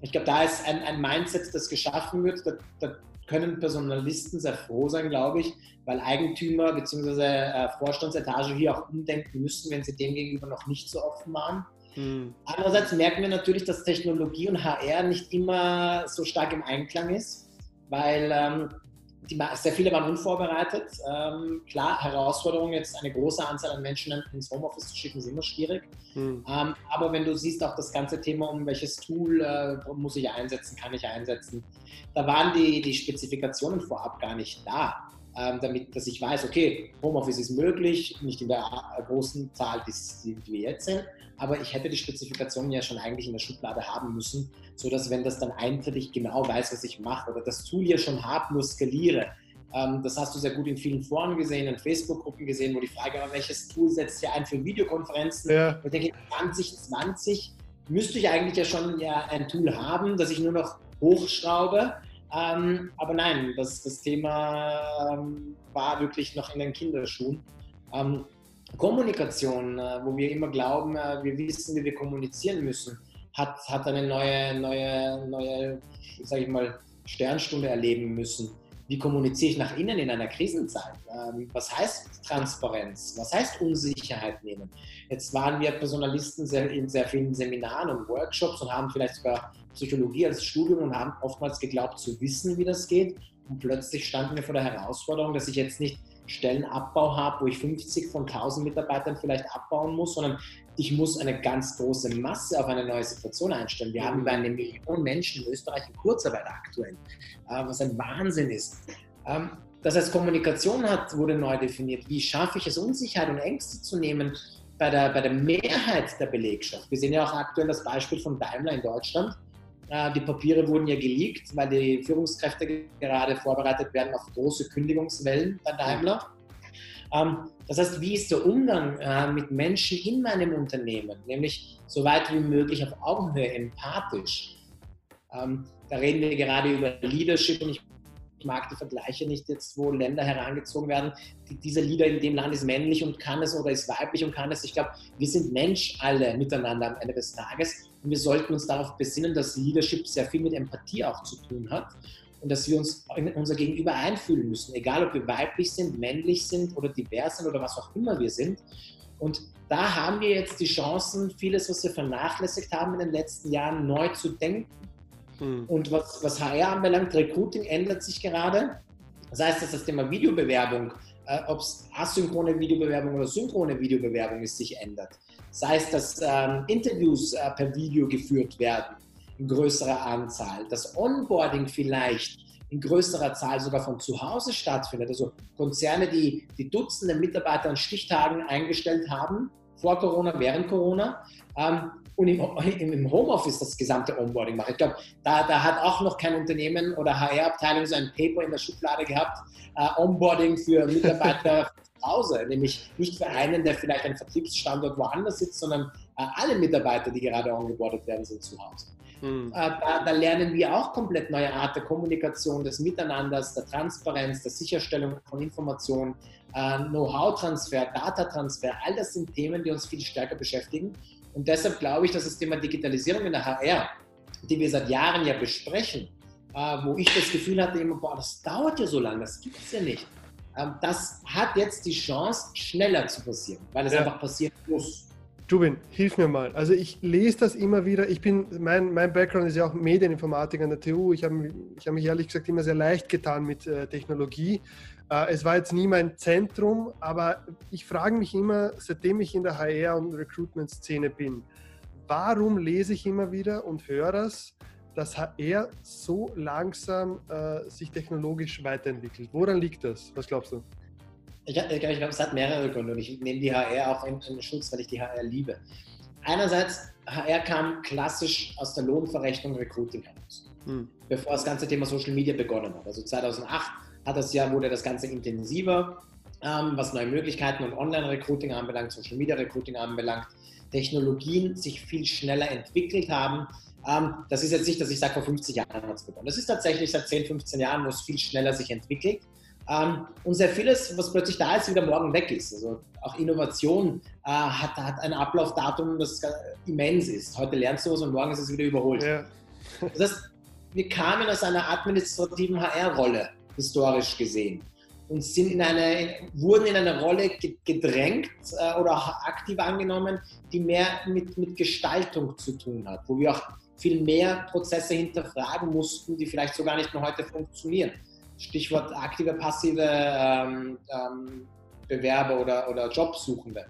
Ich glaube, da ist ein, ein Mindset, das geschaffen wird. Da, da, können Personalisten sehr froh sein, glaube ich, weil Eigentümer bzw. Äh, Vorstandsetage hier auch umdenken müssen, wenn sie dem gegenüber noch nicht so offen waren. Mhm. Andererseits merken wir natürlich, dass Technologie und HR nicht immer so stark im Einklang ist, weil ähm, die, sehr viele waren unvorbereitet. Ähm, klar, Herausforderung, jetzt eine große Anzahl an Menschen ins Homeoffice zu schicken, ist immer schwierig. Mhm. Ähm, aber wenn du siehst, auch das ganze Thema, um welches Tool äh, muss ich einsetzen, kann ich einsetzen, da waren die, die Spezifikationen vorab gar nicht da ähm, damit dass ich weiß, okay, Homeoffice ist möglich, nicht in der großen Zahl, die, wir jetzt sind, aber ich hätte die Spezifikationen ja schon eigentlich in der Schublade haben müssen, sodass wenn das dann eintritt, ich genau weiß, was ich mache oder das Tool ja schon habe, nur skaliere. Ähm, das hast du sehr gut in vielen Foren gesehen, in Facebook-Gruppen gesehen, wo die Frage war, welches Tool setzt ihr ein für Videokonferenzen? Ja. Ich denke, 2020 müsste ich eigentlich ja schon ja ein Tool haben, das ich nur noch hochschraube ähm, aber nein, das, das Thema ähm, war wirklich noch in den Kinderschuhen. Ähm, Kommunikation, äh, wo wir immer glauben, äh, wir wissen, wie wir kommunizieren müssen, hat, hat eine neue, neue, neue, sage ich mal, Sternstunde erleben müssen. Wie kommuniziere ich nach innen in einer Krisenzeit? Ähm, was heißt Transparenz? Was heißt Unsicherheit nehmen? Jetzt waren wir Personalisten in sehr vielen Seminaren und Workshops und haben vielleicht sogar Psychologie als Studium und haben oftmals geglaubt zu wissen, wie das geht. Und plötzlich standen wir vor der Herausforderung, dass ich jetzt nicht Stellenabbau habe, wo ich 50 von 1000 Mitarbeitern vielleicht abbauen muss, sondern ich muss eine ganz große Masse auf eine neue Situation einstellen. Wir haben über eine Million Menschen in Österreich in Kurzarbeit aktuell, äh, was ein Wahnsinn ist. Ähm, das heißt, Kommunikation hat, wurde neu definiert. Wie schaffe ich es, Unsicherheit und Ängste zu nehmen bei der, bei der Mehrheit der Belegschaft? Wir sehen ja auch aktuell das Beispiel von Daimler in Deutschland die Papiere wurden ja geleakt, weil die Führungskräfte gerade vorbereitet werden auf große Kündigungswellen bei Daimler. Ähm, das heißt, wie ist der Umgang äh, mit Menschen in meinem Unternehmen? Nämlich so weit wie möglich auf Augenhöhe, empathisch. Ähm, da reden wir gerade über Leadership und ich mag die Vergleiche nicht jetzt, wo Länder herangezogen werden. dieser Leader in dem Land ist männlich und kann es oder ist weiblich und kann es. Ich glaube, wir sind Mensch alle miteinander am Ende des Tages und wir sollten uns darauf besinnen, dass Leadership sehr viel mit Empathie auch zu tun hat und dass wir uns in unser Gegenüber einfühlen müssen, egal ob wir weiblich sind, männlich sind oder divers sind oder was auch immer wir sind. Und da haben wir jetzt die Chancen, vieles, was wir vernachlässigt haben in den letzten Jahren, neu zu denken Mhm. Und was, was HR anbelangt, Recruiting ändert sich gerade. Das heißt, dass das Thema Videobewerbung, äh, ob es asynchrone Videobewerbung oder synchrone Videobewerbung ist, sich ändert. Das heißt, dass ähm, Interviews äh, per Video geführt werden in größerer Anzahl, dass Onboarding vielleicht in größerer Zahl sogar von zu Hause stattfindet. Also Konzerne, die, die Dutzende Mitarbeiter an Stichtagen eingestellt haben, vor Corona, während Corona, ähm, und im, im Homeoffice das gesamte Onboarding machen. Ich glaube, da, da hat auch noch kein Unternehmen oder HR-Abteilung so ein Paper in der Schublade gehabt, äh, Onboarding für Mitarbeiter Hause, nämlich nicht für einen, der vielleicht einen Vertriebsstandort woanders sitzt, sondern äh, alle Mitarbeiter, die gerade ongeboardet werden, sind zu Hause. Mhm. Äh, da, da, lernen wir auch komplett neue Art der Kommunikation, des Miteinanders, der Transparenz, der Sicherstellung von Informationen, äh, Know-how-Transfer, Datatransfer. All das sind Themen, die uns viel stärker beschäftigen. Und deshalb glaube ich, dass das Thema Digitalisierung in der HR, die wir seit Jahren ja besprechen, äh, wo ich das Gefühl hatte, immer, boah, das dauert ja so lange, das gibt es ja nicht. Ähm, das hat jetzt die Chance, schneller zu passieren, weil es ja. einfach passieren muss. Jubin, hilf mir mal. Also ich lese das immer wieder. Ich bin, mein, mein Background ist ja auch Medieninformatik an der TU. Ich habe ich hab mich ehrlich gesagt immer sehr leicht getan mit äh, Technologie. Äh, es war jetzt nie mein Zentrum, aber ich frage mich immer, seitdem ich in der HR- und Recruitment-Szene bin, warum lese ich immer wieder und höre das, dass HR so langsam äh, sich technologisch weiterentwickelt? Woran liegt das? Was glaubst du? Ich, ich glaube, es hat mehrere Gründe und ich nehme die HR auch in, in Schutz, weil ich die HR liebe. Einerseits, HR kam klassisch aus der Lohnverrechnung Recruiting heraus, hm. bevor das ganze Thema Social Media begonnen hat. Also 2008 hat das Jahr wurde das Ganze intensiver, ähm, was neue Möglichkeiten und Online-Recruiting anbelangt, Social Media-Recruiting anbelangt, Technologien sich viel schneller entwickelt haben. Ähm, das ist jetzt nicht, dass ich sage, vor 50 Jahren hat es begonnen. Das ist tatsächlich seit 10, 15 Jahren, wo es viel schneller sich entwickelt. Ähm, und sehr vieles, was plötzlich da ist, wieder morgen weg ist. Also auch Innovation äh, hat, hat ein Ablaufdatum, das immens ist. Heute lernst du was und morgen ist es wieder überholt. Ja. Das heißt, wir kamen aus einer administrativen HR-Rolle, historisch gesehen, und sind in eine, wurden in eine Rolle gedrängt äh, oder auch aktiv angenommen, die mehr mit, mit Gestaltung zu tun hat, wo wir auch viel mehr Prozesse hinterfragen mussten, die vielleicht so gar nicht mehr heute funktionieren. Stichwort aktive, passive ähm, ähm, Bewerber oder, oder Jobsuchende.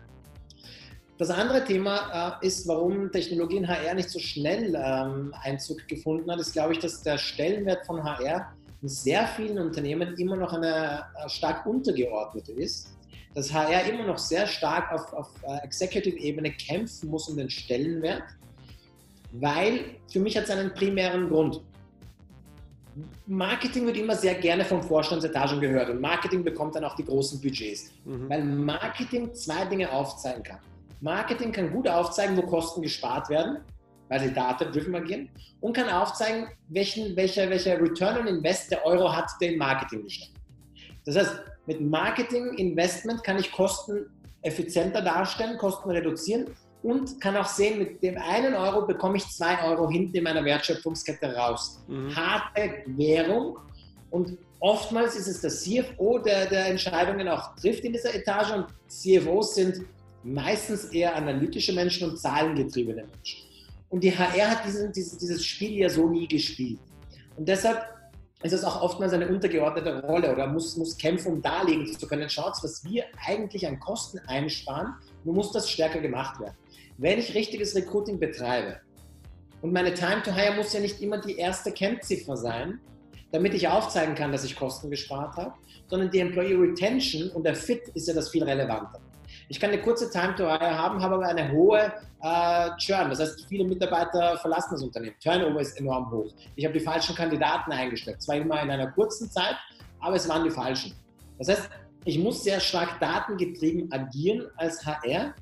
Das andere Thema äh, ist, warum Technologie in HR nicht so schnell ähm, Einzug gefunden hat, ist, glaube ich, dass der Stellenwert von HR sehr vielen Unternehmen immer noch eine äh, stark untergeordnete ist. Dass HR immer noch sehr stark auf, auf äh, Executive-Ebene kämpfen muss um den Stellenwert, weil für mich hat es einen primären Grund. Marketing wird immer sehr gerne von Vorstandsetagen gehört und Marketing bekommt dann auch die großen Budgets, mhm. weil Marketing zwei Dinge aufzeigen kann. Marketing kann gut aufzeigen, wo Kosten gespart werden, weil sie data-driven agieren und kann aufzeigen, welchen, welcher, welcher Return on Invest der Euro hat, der in Marketing gesteckt. Das heißt, mit Marketing Investment kann ich Kosten effizienter darstellen, Kosten reduzieren und kann auch sehen, mit dem einen Euro bekomme ich zwei Euro hinten in meiner Wertschöpfungskette raus. Mhm. Harte Währung und oftmals ist es der CFO, der, der Entscheidungen auch trifft in dieser Etage und CFOs sind meistens eher analytische Menschen und zahlengetriebene Menschen. Und die HR hat diesen, dieses, dieses Spiel ja so nie gespielt. Und deshalb ist es auch oftmals eine untergeordnete Rolle oder muss, muss kämpfen, um darlegen zu können. Schaut, was wir eigentlich an Kosten einsparen, nur muss das stärker gemacht werden wenn ich richtiges Recruiting betreibe, und meine Time to Hire muss ja nicht immer die erste Kennziffer sein, damit ich aufzeigen kann, dass ich Kosten gespart habe, sondern die Employee Retention und der Fit ist ja das viel relevanter. Ich kann eine kurze Time to Hire haben, habe aber eine hohe äh, Churn. Das heißt, viele Mitarbeiter verlassen das Unternehmen. Turnover ist enorm hoch. Ich habe die falschen Kandidaten eingestellt. Zwar immer in einer kurzen Zeit, aber es waren die falschen. Das heißt, ich muss sehr stark datengetrieben agieren als HR,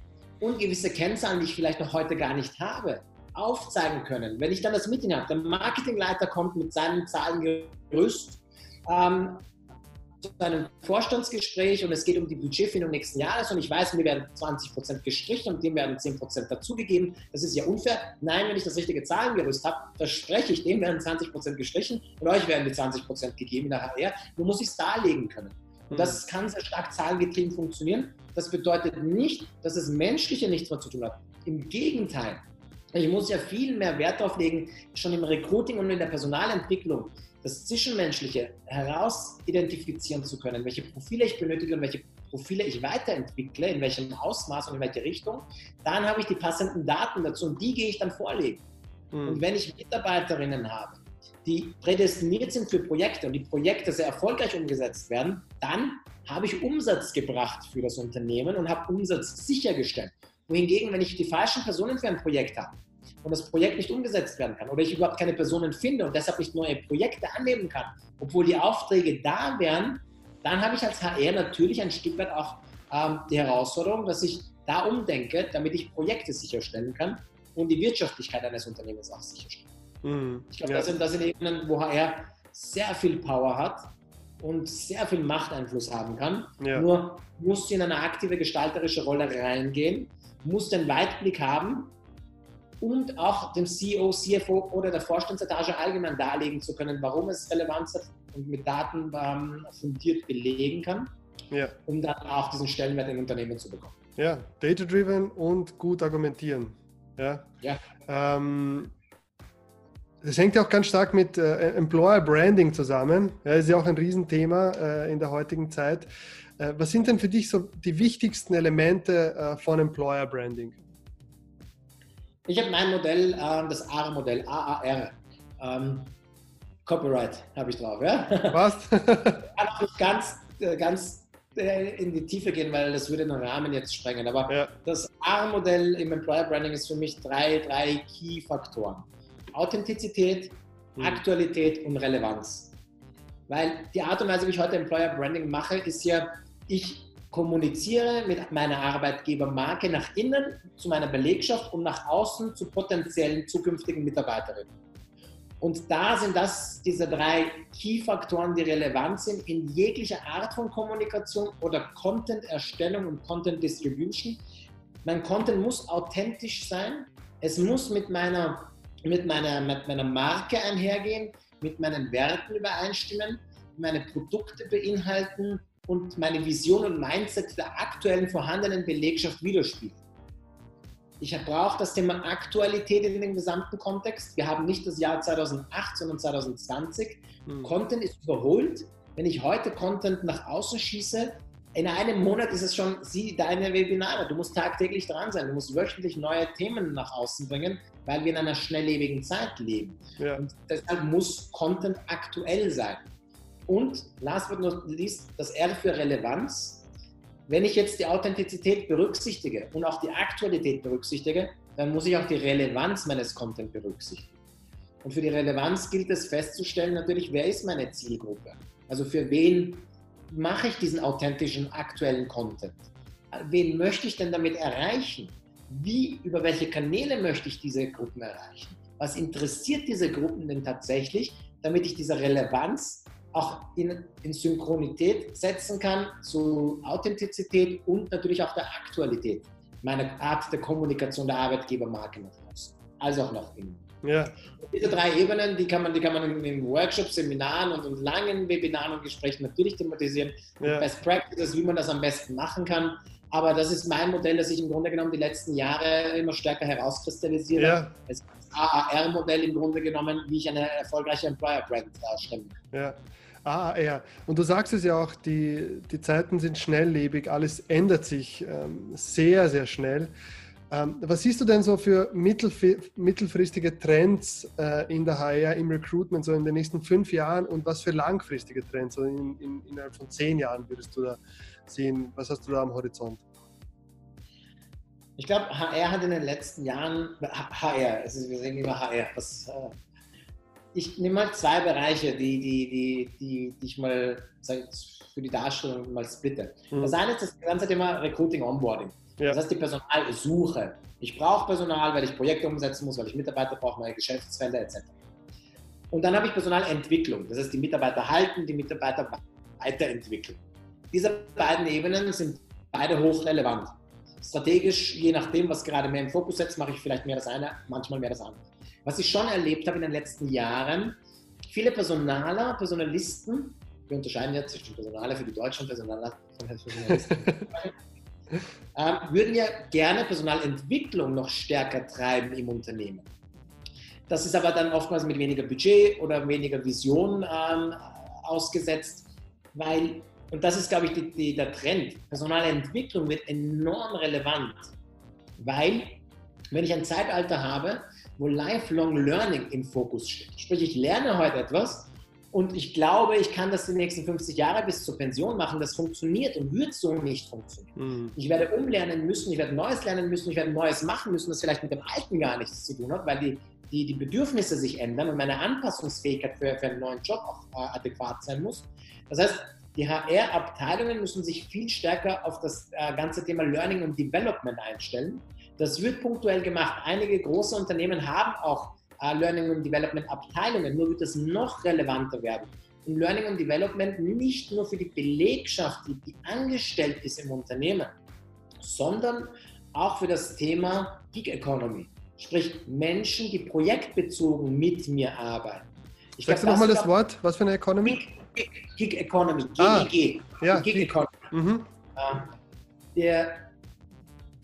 und gewisse Kennzahlen, die ich vielleicht noch heute gar nicht habe, aufzeigen können. Wenn ich dann das Meeting habe, der Marketingleiter kommt mit seinem Zahlengerüst ähm, einem Vorstandsgespräch und es geht um die Budgetfindung nächsten Jahres und ich weiß, mir werden 20% gestrichen und dem werden 10% dazugegeben. Das ist ja unfair. Nein, wenn ich das richtige Zahlengerüst habe, verspreche ich, dem werden 20% gestrichen und euch werden die 20% gegeben in der HR. Nur muss ich es darlegen können. Und das kann sehr stark zahlengetrieben funktionieren. Das bedeutet nicht, dass es Menschliche nichts mehr zu tun hat. Im Gegenteil. Ich muss ja viel mehr Wert darauf legen, schon im Recruiting und in der Personalentwicklung das Zwischenmenschliche herausidentifizieren zu können, welche Profile ich benötige und welche Profile ich weiterentwickle, in welchem Ausmaß und in welche Richtung. Dann habe ich die passenden Daten dazu und die gehe ich dann vorlegen. Mhm. Und wenn ich Mitarbeiterinnen habe, die prädestiniert sind für Projekte und die Projekte sehr erfolgreich umgesetzt werden, dann habe ich Umsatz gebracht für das Unternehmen und habe Umsatz sichergestellt. Wohingegen, wenn ich die falschen Personen für ein Projekt habe und das Projekt nicht umgesetzt werden kann oder ich überhaupt keine Personen finde und deshalb nicht neue Projekte annehmen kann, obwohl die Aufträge da wären, dann habe ich als HR natürlich ein Stück weit auch ähm, die Herausforderung, dass ich da umdenke, damit ich Projekte sicherstellen kann und die Wirtschaftlichkeit eines Unternehmens auch sicherstelle. Mhm. Ich glaube, ja. das, sind, das sind Ebenen, wo HR sehr viel Power hat und sehr viel Machteinfluss haben kann. Ja. Nur muss in eine aktive gestalterische Rolle reingehen, muss den Weitblick haben und auch dem CEO, CFO oder der Vorstandsetage allgemein darlegen zu können, warum es Relevanz hat und mit Daten ähm, fundiert belegen kann, ja. um dann auch diesen Stellenwert im Unternehmen zu bekommen. Ja, data-driven und gut argumentieren. Ja. ja. Ähm, das hängt ja auch ganz stark mit äh, Employer Branding zusammen. Ja, ist ja auch ein Riesenthema äh, in der heutigen Zeit. Äh, was sind denn für dich so die wichtigsten Elemente äh, von Employer Branding? Ich habe mein Modell, ähm, das AR-Modell, AAR. Ähm, Copyright habe ich drauf, ja? Was? ich kann auch nicht ganz, äh, ganz äh, in die Tiefe gehen, weil das würde den Rahmen jetzt sprengen. Aber ja. das AR-Modell im Employer Branding ist für mich drei, drei Key-Faktoren. Authentizität, mhm. Aktualität und Relevanz. Weil die Art und Weise, wie ich heute Employer Branding mache, ist ja, ich kommuniziere mit meiner Arbeitgebermarke nach innen zu meiner Belegschaft und nach außen zu potenziellen zukünftigen Mitarbeiterinnen. Und da sind das diese drei Key-Faktoren, die relevant sind in jeglicher Art von Kommunikation oder Content-Erstellung und Content-Distribution. Mein Content muss authentisch sein. Es muss mit meiner mit meiner, mit meiner Marke einhergehen, mit meinen Werten übereinstimmen, meine Produkte beinhalten und meine Vision und Mindset der aktuellen vorhandenen Belegschaft widerspiegeln. Ich brauche das Thema Aktualität in dem gesamten Kontext. Wir haben nicht das Jahr 2008, sondern 2020. Mhm. Content ist überholt. Wenn ich heute Content nach außen schieße, in einem Monat ist es schon sie, deine Webinare. Du musst tagtäglich dran sein. Du musst wöchentlich neue Themen nach außen bringen, weil wir in einer schnelllebigen Zeit leben. Ja. Und deshalb muss Content aktuell sein. Und last but not least, das R für Relevanz. Wenn ich jetzt die Authentizität berücksichtige und auch die Aktualität berücksichtige, dann muss ich auch die Relevanz meines Content berücksichtigen. Und für die Relevanz gilt es festzustellen, natürlich, wer ist meine Zielgruppe? Also für wen mache ich diesen authentischen, aktuellen Content? Wen möchte ich denn damit erreichen? Wie, über welche Kanäle möchte ich diese Gruppen erreichen? Was interessiert diese Gruppen denn tatsächlich, damit ich diese Relevanz auch in, in Synchronität setzen kann zu Authentizität und natürlich auch der Aktualität meiner Art der Kommunikation der Arbeitgebermarke nach außen, als auch nach innen. Ja. Diese drei Ebenen, die kann man, die kann man in Workshops, Seminaren und, und langen Webinaren und Gesprächen natürlich thematisieren. Ja. Best Practices, wie man das am besten machen kann. Aber das ist mein Modell, das ich im Grunde genommen die letzten Jahre immer stärker herauskristallisiere. Ja. Das AAR-Modell im Grunde genommen, wie ich eine erfolgreiche Employer-Brand darstelle. Ja. AAR. Und du sagst es ja auch, die, die Zeiten sind schnelllebig, alles ändert sich ähm, sehr, sehr schnell. Ähm, was siehst du denn so für mittelfristige Trends äh, in der HR, im Recruitment, so in den nächsten fünf Jahren und was für langfristige Trends, so in, in, innerhalb von zehn Jahren würdest du da sehen? Was hast du da am Horizont? Ich glaube, HR hat in den letzten Jahren, HR, es ist, wir sehen immer HR, was, äh, ich nehme mal zwei Bereiche, die, die, die, die, ich mal für die Darstellung mal splitte. Mhm. Das eine ist das ganze Thema Recruiting Onboarding. Das heißt die Personalsuche. Ich brauche Personal, weil ich Projekte umsetzen muss, weil ich Mitarbeiter brauche, neue Geschäftsfelder etc. Und dann habe ich Personalentwicklung. Das heißt, die Mitarbeiter halten, die Mitarbeiter weiterentwickeln. Diese beiden Ebenen sind beide hochrelevant. Strategisch, je nachdem, was gerade mehr im Fokus setzt, mache ich vielleicht mehr das eine, manchmal mehr das andere. Was ich schon erlebt habe in den letzten Jahren, viele Personaler, Personalisten, wir unterscheiden jetzt zwischen Personaler für die Deutschen und Personaler von Personalisten, ähm, würden ja gerne Personalentwicklung noch stärker treiben im Unternehmen. Das ist aber dann oftmals mit weniger Budget oder weniger Vision ähm, ausgesetzt, weil, und das ist, glaube ich, die, die, der Trend, Personalentwicklung wird enorm relevant, weil, wenn ich ein Zeitalter habe, wo Lifelong Learning im Fokus steht, sprich, ich lerne heute etwas und ich glaube, ich kann das die nächsten 50 Jahre bis zur Pension machen. Das funktioniert und wird so nicht funktionieren. Mhm. Ich werde umlernen müssen, ich werde Neues lernen müssen, ich werde Neues machen müssen, das vielleicht mit dem Alten gar nichts zu tun hat, weil die, die, die Bedürfnisse sich ändern und meine Anpassungsfähigkeit für, für einen neuen Job auch äh, adäquat sein muss. Das heißt, die HR-Abteilungen müssen sich viel stärker auf das äh, ganze Thema Learning und Development einstellen. Das wird punktuell gemacht. Einige große Unternehmen haben auch äh, Learning und Development Abteilungen, nur wird es noch relevanter werden. Und Learning und Development nicht nur für die Belegschaft, die, die angestellt ist im Unternehmen, sondern auch für das Thema Gig Economy. Sprich Menschen, die projektbezogen mit mir arbeiten. Ich Sagst glaub, du nochmal das Wort? Was für eine Economy? Gig, Gig Economy, GEG. Ah, ja, Gig, Gig Economy. Mhm. Äh, der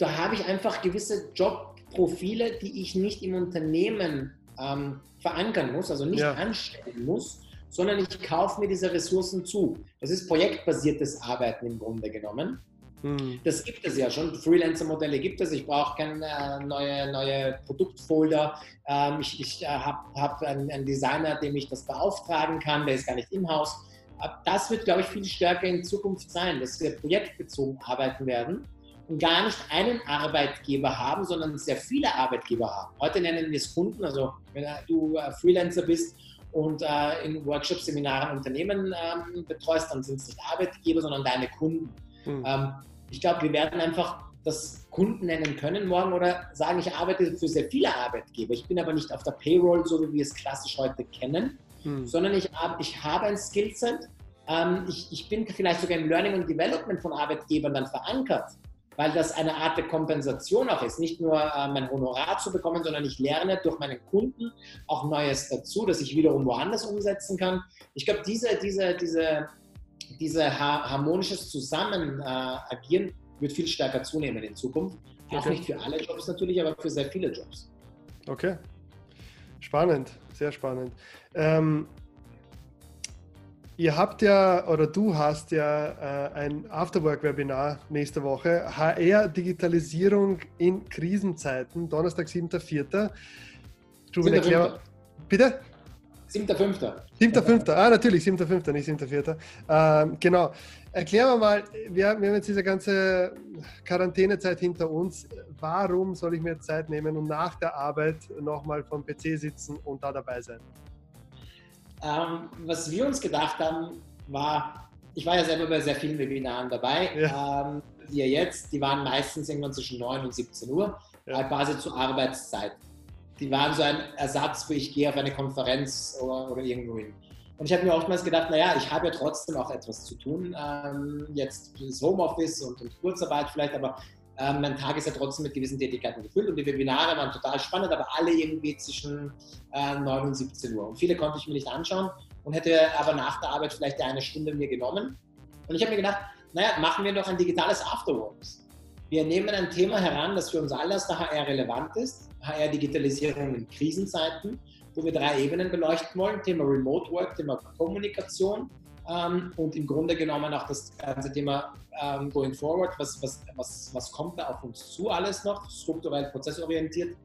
da habe ich einfach gewisse Jobprofile, die ich nicht im Unternehmen ähm, verankern muss, also nicht ja. anstellen muss, sondern ich kaufe mir diese Ressourcen zu. Das ist projektbasiertes Arbeiten im Grunde genommen. Hm. Das gibt es ja schon. Freelancer-Modelle gibt es. Ich brauche keine äh, neue, neue Produktfolder. Ähm, ich ich äh, habe hab einen, einen, Designer, dem ich das beauftragen kann. Der ist gar nicht im Haus. Das wird, glaube ich, viel stärker in Zukunft sein, dass wir projektbezogen arbeiten werden gar nicht einen Arbeitgeber haben, sondern sehr viele Arbeitgeber haben. Heute nennen wir es Kunden. Also wenn du äh, Freelancer bist und äh, in Workshops, Seminaren Unternehmen ähm, betreust, dann sind es nicht Arbeitgeber, sondern deine Kunden. Mhm. Ähm, ich glaube, wir werden einfach das Kunden nennen können morgen oder sagen, ich arbeite für sehr viele Arbeitgeber. Ich bin aber nicht auf der Payroll, so wie wir es klassisch heute kennen, mhm. sondern ich, ich habe ein Skillset. Ähm, ich, ich bin vielleicht sogar im Learning und Development von Arbeitgebern dann verankert weil das eine Art der Kompensation auch ist. Nicht nur äh, mein Honorar zu bekommen, sondern ich lerne durch meinen Kunden auch Neues dazu, dass ich wiederum woanders umsetzen kann. Ich glaube, diese, diese, diese, diese harmonisches Zusammenagieren äh, wird viel stärker zunehmen in Zukunft. Auch okay. nicht für alle Jobs natürlich, aber für sehr viele Jobs. Okay. Spannend, sehr spannend. Ähm, Ihr habt ja oder du hast ja äh, ein Afterwork-Webinar nächste Woche. HR Digitalisierung in Krisenzeiten, Donnerstag, 7.4. Ruben, erklär. Bitte? 7.5. 7.5. Ah, natürlich, 7.5., nicht 7.4. Ähm, genau. Erklären wir mal, wir, wir haben jetzt diese ganze Quarantänezeit hinter uns. Warum soll ich mir Zeit nehmen und nach der Arbeit nochmal vom PC sitzen und da dabei sein? Ähm, was wir uns gedacht haben, war, ich war ja selber bei sehr vielen Webinaren dabei, ja. ähm, die jetzt, die waren meistens irgendwann zwischen 9 und 17 Uhr, ja. äh, quasi zur Arbeitszeit. Die waren so ein Ersatz, wo ich gehe auf eine Konferenz oder, oder irgendwo hin. Und ich habe mir oftmals gedacht, naja, ich habe ja trotzdem auch etwas zu tun. Ähm, jetzt ist Homeoffice und, und Kurzarbeit vielleicht, aber ähm, mein Tag ist ja trotzdem mit gewissen Tätigkeiten gefüllt und die Webinare waren total spannend, aber alle irgendwie zwischen äh, 9 und 17 Uhr. Und viele konnte ich mir nicht anschauen und hätte aber nach der Arbeit vielleicht eine Stunde mir genommen. Und ich habe mir gedacht, naja, machen wir doch ein digitales Afterworks. Wir nehmen ein Thema heran, das für uns alle aus der HR relevant ist. HR-Digitalisierung in Krisenzeiten, wo wir drei Ebenen beleuchten wollen. Thema Remote Work, Thema Kommunikation ähm, und im Grunde genommen auch das ganze Thema ähm, going forward, was, was, was, was kommt da auf uns zu alles noch, strukturell prozessorientiert,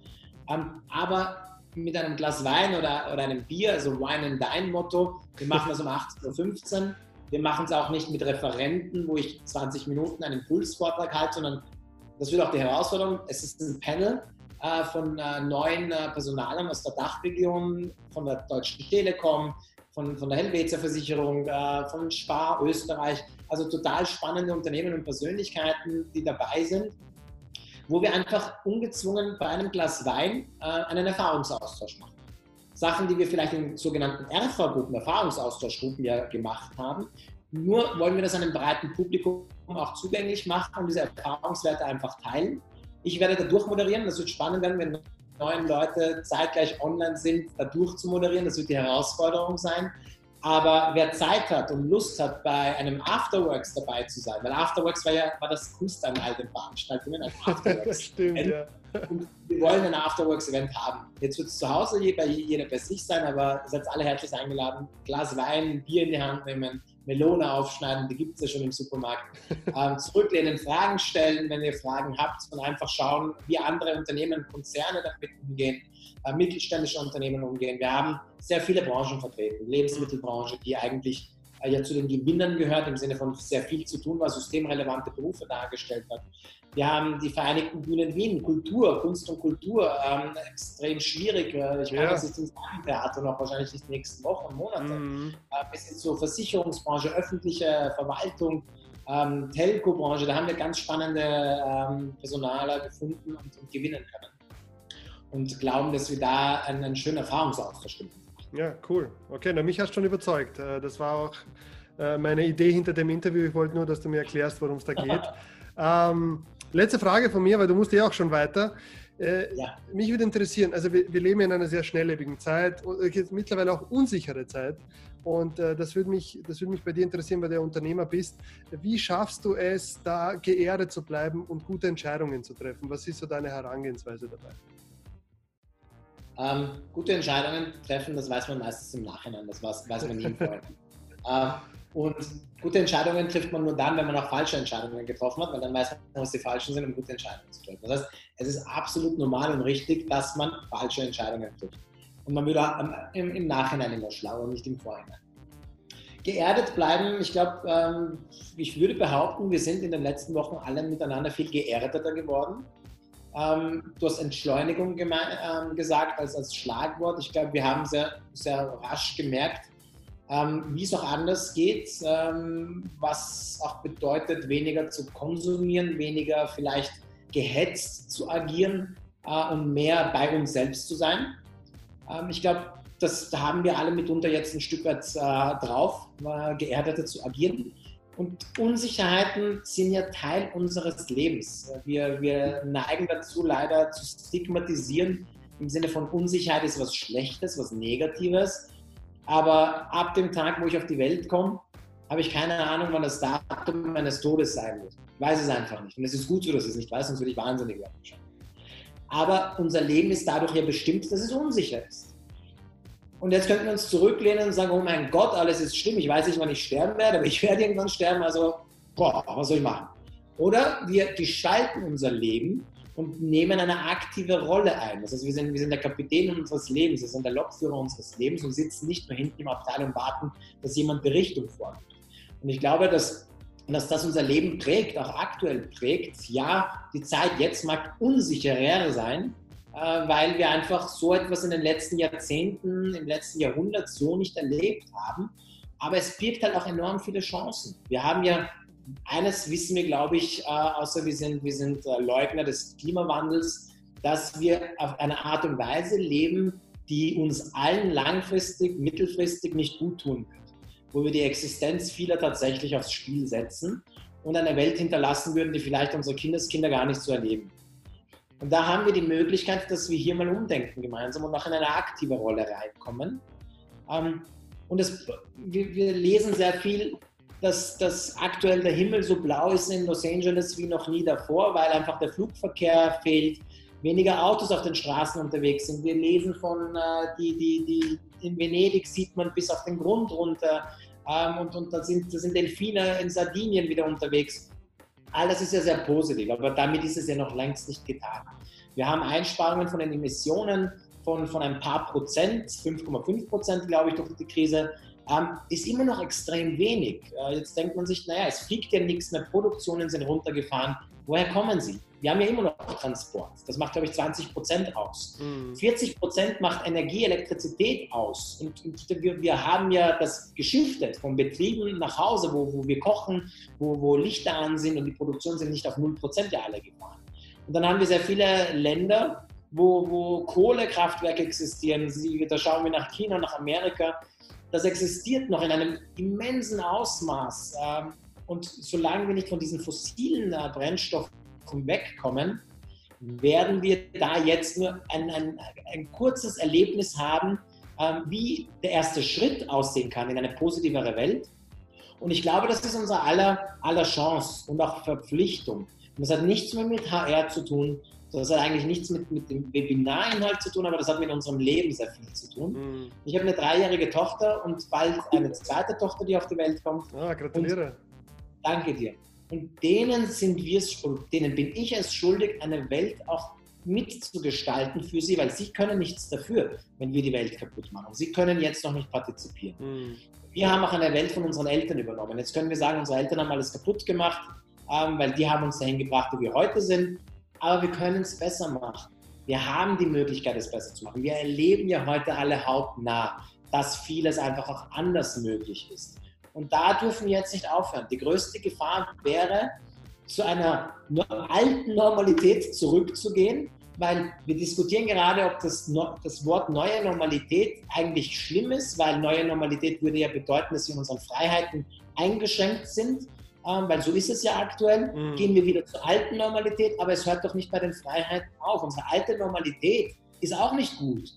ähm, aber mit einem Glas Wein oder, oder einem Bier, also Wine and Dine Motto, wir machen das um 18.15 Uhr, wir machen es auch nicht mit Referenten, wo ich 20 Minuten einen Impulsvortrag halte, sondern das wird auch die Herausforderung, es ist ein Panel, äh, von äh, neun äh, Personalern aus der Dachregion, von der Deutschen Telekom, von, von der Helvetia Versicherung, äh, von Spar Österreich. Also total spannende Unternehmen und Persönlichkeiten, die dabei sind, wo wir einfach ungezwungen bei einem Glas Wein äh, einen Erfahrungsaustausch machen. Sachen, die wir vielleicht in sogenannten RV-Gruppen, Erfahrungsaustauschgruppen ja gemacht haben. Nur wollen wir das einem breiten Publikum auch zugänglich machen und diese Erfahrungswerte einfach teilen. Ich werde da durchmoderieren. Das wird spannend werden, wenn neun Leute zeitgleich online sind, da durchzumoderieren. Das wird die Herausforderung sein. Aber wer Zeit hat und Lust hat, bei einem Afterworks dabei zu sein, weil Afterworks war ja war das Kunst an all den Veranstaltungen, ein Afterworks. Stimmt, ja. Und wir wollen ein Afterworks-Event haben. Jetzt wird es zu Hause bei jeder bei sich sein, aber ihr seid alle herzlich eingeladen. Glas Wein, Bier in die Hand nehmen, Melone aufschneiden, die gibt es ja schon im Supermarkt. Ähm, zurücklehnen, Fragen stellen, wenn ihr Fragen habt und einfach schauen, wie andere Unternehmen, Konzerne damit umgehen, äh, mittelständische Unternehmen umgehen. Wir haben sehr viele Branchen vertreten. Lebensmittelbranche, die eigentlich ja zu den Gewinnern gehört, im Sinne von sehr viel zu tun, was systemrelevante Berufe dargestellt hat. Wir haben die Vereinigten Bühnen Wien, Kultur, Kunst und Kultur, ähm, extrem schwierig. Äh, ich meine, ja. das ist im Theater noch wahrscheinlich die nächsten Wochen und Monate. Mhm. Äh, bis hin zur Versicherungsbranche, öffentliche Verwaltung, ähm, Telco-Branche, da haben wir ganz spannende ähm, Personaler gefunden und, und, gewinnen können. Und glauben, dass wir da einen, einen schönen Erfahrungsaustausch finden. Ja, cool. Okay, na, mich hast du schon überzeugt. Äh, das war auch äh, meine Idee hinter dem Interview. Ich wollte nur, dass du mir erklärst, worum es da geht. ähm, letzte Frage von mir, weil du musst ja auch schon weiter. Äh, ja. Mich würde interessieren, also wir, wir, leben in einer sehr schnelllebigen Zeit, mittlerweile auch unsichere Zeit. Und äh, das, würde mich, das würde mich bei dir interessieren, weil du Unternehmer bist. Wie schaffst du es, da geerdet zu bleiben und gute Entscheidungen zu treffen? Was ist so deine Herangehensweise dabei? Ähm, gute Entscheidungen treffen, das weiß man meistens im Nachhinein, das weiß, weiß man nie im Vorhinein. ähm, und gute Entscheidungen trifft man nur dann, wenn man auch falsche Entscheidungen getroffen hat, weil dann weiß man, was die falschen sind, um gute Entscheidungen zu treffen. Das heißt, es ist absolut normal und richtig, dass man falsche Entscheidungen trifft. Und man würde im, im Nachhinein immer schlau und nicht im Vorhinein. Geerdet bleiben, ich glaube, ähm, ich würde behaupten, wir sind in den letzten Wochen alle miteinander viel geerdeter geworden. Ähm, du hast Entschleunigung ähm, gesagt als, als Schlagwort. Ich glaube, wir haben sehr, sehr rasch gemerkt, ähm, wie es auch anders geht, ähm, was auch bedeutet, weniger zu konsumieren, weniger vielleicht gehetzt zu agieren äh, und mehr bei uns selbst zu sein. Ähm, ich glaube, das da haben wir alle mitunter jetzt ein Stück weit äh, drauf, äh, geerdeter zu agieren. Und Unsicherheiten sind ja Teil unseres Lebens. Wir, wir neigen dazu, leider zu stigmatisieren im Sinne von Unsicherheit ist was Schlechtes, was Negatives. Aber ab dem Tag, wo ich auf die Welt komme, habe ich keine Ahnung, wann das Datum meines Todes sein wird. Ich weiß es einfach nicht. Und es ist gut so, dass ich es nicht weiß, sonst würde ich wahnsinnig werden. Aber unser Leben ist dadurch ja bestimmt, dass es unsicher ist. Und jetzt könnten wir uns zurücklehnen und sagen, oh mein Gott, alles ist schlimm, ich weiß nicht, wann ich sterben werde, aber ich werde irgendwann sterben, also, boah, was soll ich machen? Oder wir gestalten unser Leben und nehmen eine aktive Rolle ein. Das heißt, wir sind, wir sind der Kapitän unseres Lebens, wir sind der Lokführer unseres Lebens und sitzen nicht nur hinten im Abteil und warten, dass jemand Berichtung vornimmt. Und ich glaube, dass, dass das unser Leben prägt, auch aktuell prägt. Ja, die Zeit jetzt mag unsicherer sein, weil wir einfach so etwas in den letzten Jahrzehnten, im letzten Jahrhundert so nicht erlebt haben. Aber es birgt halt auch enorm viele Chancen. Wir haben ja eines wissen wir, glaube ich, äh, außer wir sind, wir sind äh, Leugner des Klimawandels, dass wir auf eine Art und Weise leben, die uns allen langfristig, mittelfristig nicht gut tun wird. Wo wir die Existenz vieler tatsächlich aufs Spiel setzen und eine Welt hinterlassen würden, die vielleicht unsere Kindeskinder gar nicht so erleben. Und da haben wir die Möglichkeit, dass wir hier mal umdenken gemeinsam und auch in eine aktive Rolle reinkommen. Ähm, und das, wir, wir lesen sehr viel dass, dass aktuell der Himmel so blau ist in Los Angeles wie noch nie davor, weil einfach der Flugverkehr fehlt, weniger Autos auf den Straßen unterwegs sind. Wir lesen von, äh, die, die, die, in Venedig sieht man bis auf den Grund runter ähm, und, und da, sind, da sind Delfine in Sardinien wieder unterwegs. All das ist ja sehr positiv, aber damit ist es ja noch längst nicht getan. Wir haben Einsparungen von den Emissionen von, von ein paar Prozent, 5,5 Prozent, glaube ich, durch die Krise ähm, ist immer noch extrem wenig. Äh, jetzt denkt man sich, naja, es fliegt ja nichts mehr, Produktionen sind runtergefahren. Woher kommen sie? Wir haben ja immer noch Transport. Das macht, glaube ich, 20 Prozent aus. Mhm. 40 Prozent macht Energie, Elektrizität aus. Und, und wir, wir, haben ja das geschiftet von Betrieben nach Hause, wo, wo wir kochen, wo, wo Lichter an sind und die Produktionen sind nicht auf 0 Prozent ja alle gefahren. Und dann haben wir sehr viele Länder, wo, wo Kohlekraftwerke existieren. Da schauen wir nach China, nach Amerika das existiert noch in einem immensen Ausmaß. Ähm, und solange wir nicht von diesen fossilen äh, Brennstoffen wegkommen, werden wir da jetzt nur ein, ein, ein kurzes Erlebnis haben, ähm, wie der erste Schritt aussehen kann in eine positivere Welt. Und ich glaube, das ist unser aller, aller Chance und auch Verpflichtung. Und das hat nichts mehr mit HR zu tun, das hat eigentlich nichts mit, mit dem Webinarinhalt zu tun, aber das hat mit unserem Leben sehr viel zu tun. Mhm. Ich habe eine dreijährige Tochter und bald eine zweite Tochter, die auf die Welt kommt. Ah, gratuliere. Und danke dir. Und denen sind wir denen bin ich es schuldig, eine Welt auch mitzugestalten für sie, weil sie können nichts dafür, wenn wir die Welt kaputt machen. Sie können jetzt noch nicht partizipieren. Mhm. Wir haben auch eine Welt von unseren Eltern übernommen. Jetzt können wir sagen, unsere Eltern haben alles kaputt gemacht, ähm, weil die haben uns dahin gebracht, wo wir heute sind aber wir können es besser machen. Wir haben die Möglichkeit, es besser zu machen. Wir erleben ja heute alle hautnah, dass vieles einfach auch anders möglich ist. Und da dürfen wir jetzt nicht aufhören. Die größte Gefahr wäre, zu einer alten Normalität zurückzugehen, weil wir diskutieren gerade, ob das, das Wort neue Normalität eigentlich schlimm ist, weil neue Normalität würde ja bedeuten, dass wir in unseren Freiheiten eingeschränkt sind. ähm, weil so ist es ja aktuell. Mhm. Gehen wir wieder zur alten Normalität, aber es hört doch nicht bei den Freiheiten auf. Unsere alte Normalität ist auch nicht gut,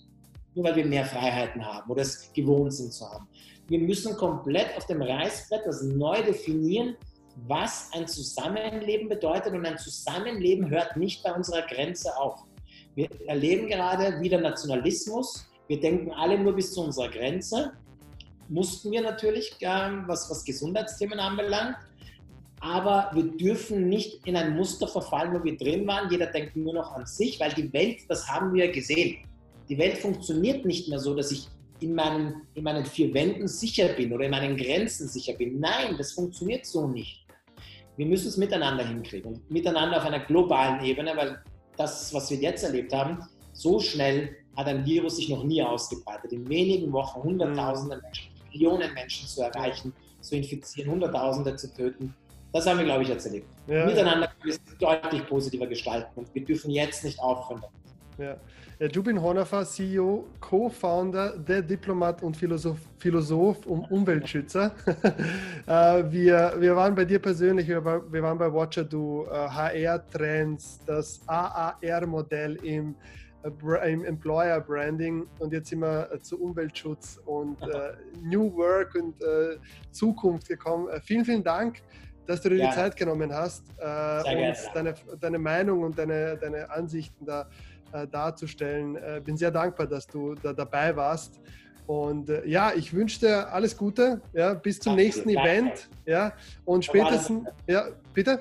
nur weil wir mehr Freiheiten haben oder es gewohnt sind zu haben. Wir müssen komplett auf dem Reißbrett das neu definieren, was ein Zusammenleben bedeutet. Und ein Zusammenleben hört nicht bei unserer Grenze auf. Wir erleben gerade wieder Nationalismus. Wir denken alle nur bis zu unserer Grenze. Mussten wir natürlich, was, was Gesundheitsthemen anbelangt. Aber wir dürfen nicht in ein Muster verfallen, wo wir drin waren. Jeder denkt nur noch an sich, weil die Welt, das haben wir gesehen. Die Welt funktioniert nicht mehr so, dass ich in meinen, in meinen vier Wänden sicher bin oder in meinen Grenzen sicher bin. Nein, das funktioniert so nicht. Wir müssen es miteinander hinkriegen und miteinander auf einer globalen Ebene, weil das, was wir jetzt erlebt haben, so schnell hat ein Virus sich noch nie ausgebreitet. In wenigen Wochen Hunderttausende mhm. Menschen, Millionen Menschen zu erreichen, zu infizieren, Hunderttausende zu töten. Das haben wir, glaube ich, jetzt erlebt. Ja, Miteinander können wir es deutlich positiver gestalten und wir dürfen jetzt nicht aufhören. Ja. Jubin Honafer, CEO, Co-Founder, der Diplomat und Philosoph, Philosoph und Umweltschützer. Äh, wir, wir waren bei dir persönlich, wir, waren bei Watcher Do, HR-Trends, das AAR-Modell im, äh, im Employer Branding und jetzt sind wir äh, zu Umweltschutz und äh, New Work und äh, Zukunft gekommen. vielen, vielen Dank dass du dir ja. die Zeit genommen hast, äh, uns deine, deine Meinung und deine, deine Ansichten da äh, darzustellen. Äh, bin sehr dankbar, dass du da dabei warst. Und äh, ja, ich wünsche dir alles Gute. Ja, bis zum Danke, nächsten danke. Event. Ja, und spätestens, ja, bitte?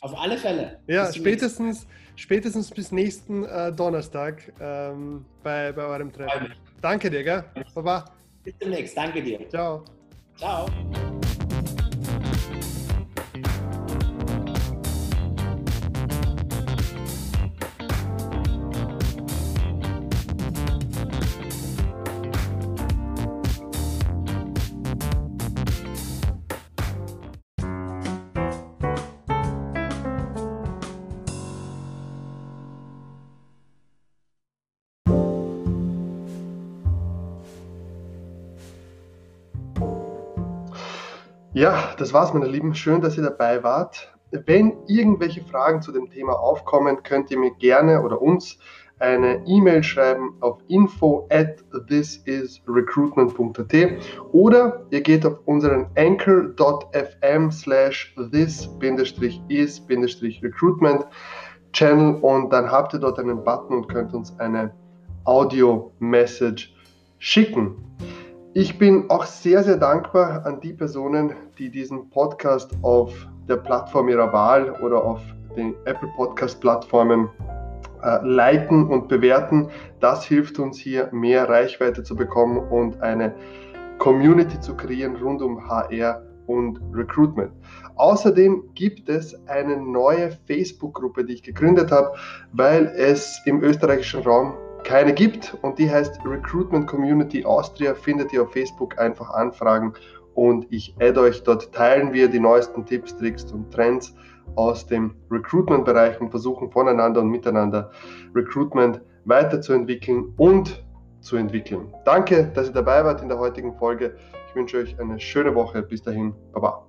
Auf alle Fälle. Ja, spätestens, spätestens bis nächsten äh, Donnerstag ähm, bei, bei eurem Treffen. Danke dir, gell? Baba. Bis demnächst. Danke dir. Ciao. Ciao. Ja, das war's, meine Lieben. Schön, dass ihr dabei wart. Wenn irgendwelche Fragen zu dem Thema aufkommen, könnt ihr mir gerne oder uns eine E-Mail schreiben auf info at thisisrecruitment.at oder ihr geht auf unseren anchor.fm slash this-is-recruitment Channel und dann habt ihr dort einen Button und könnt uns eine Audio-Message schicken. Ich bin auch sehr, sehr dankbar an die Personen, die diesen Podcast auf der Plattform ihrer Wahl oder auf den Apple Podcast Plattformen äh, liken und bewerten. Das hilft uns hier mehr Reichweite zu bekommen und eine Community zu kreieren rund um HR und Recruitment. Außerdem gibt es eine neue Facebook-Gruppe, die ich gegründet habe, weil es im österreichischen Raum keine gibt und die heißt Recruitment Community Austria. Findet ihr auf Facebook einfach anfragen und ich add euch dort. Teilen wir die neuesten Tipps, Tricks und Trends aus dem Recruitment-Bereich und versuchen voneinander und miteinander Recruitment weiterzuentwickeln und zu entwickeln. Danke, dass ihr dabei wart in der heutigen Folge. Ich wünsche euch eine schöne Woche. Bis dahin. Baba.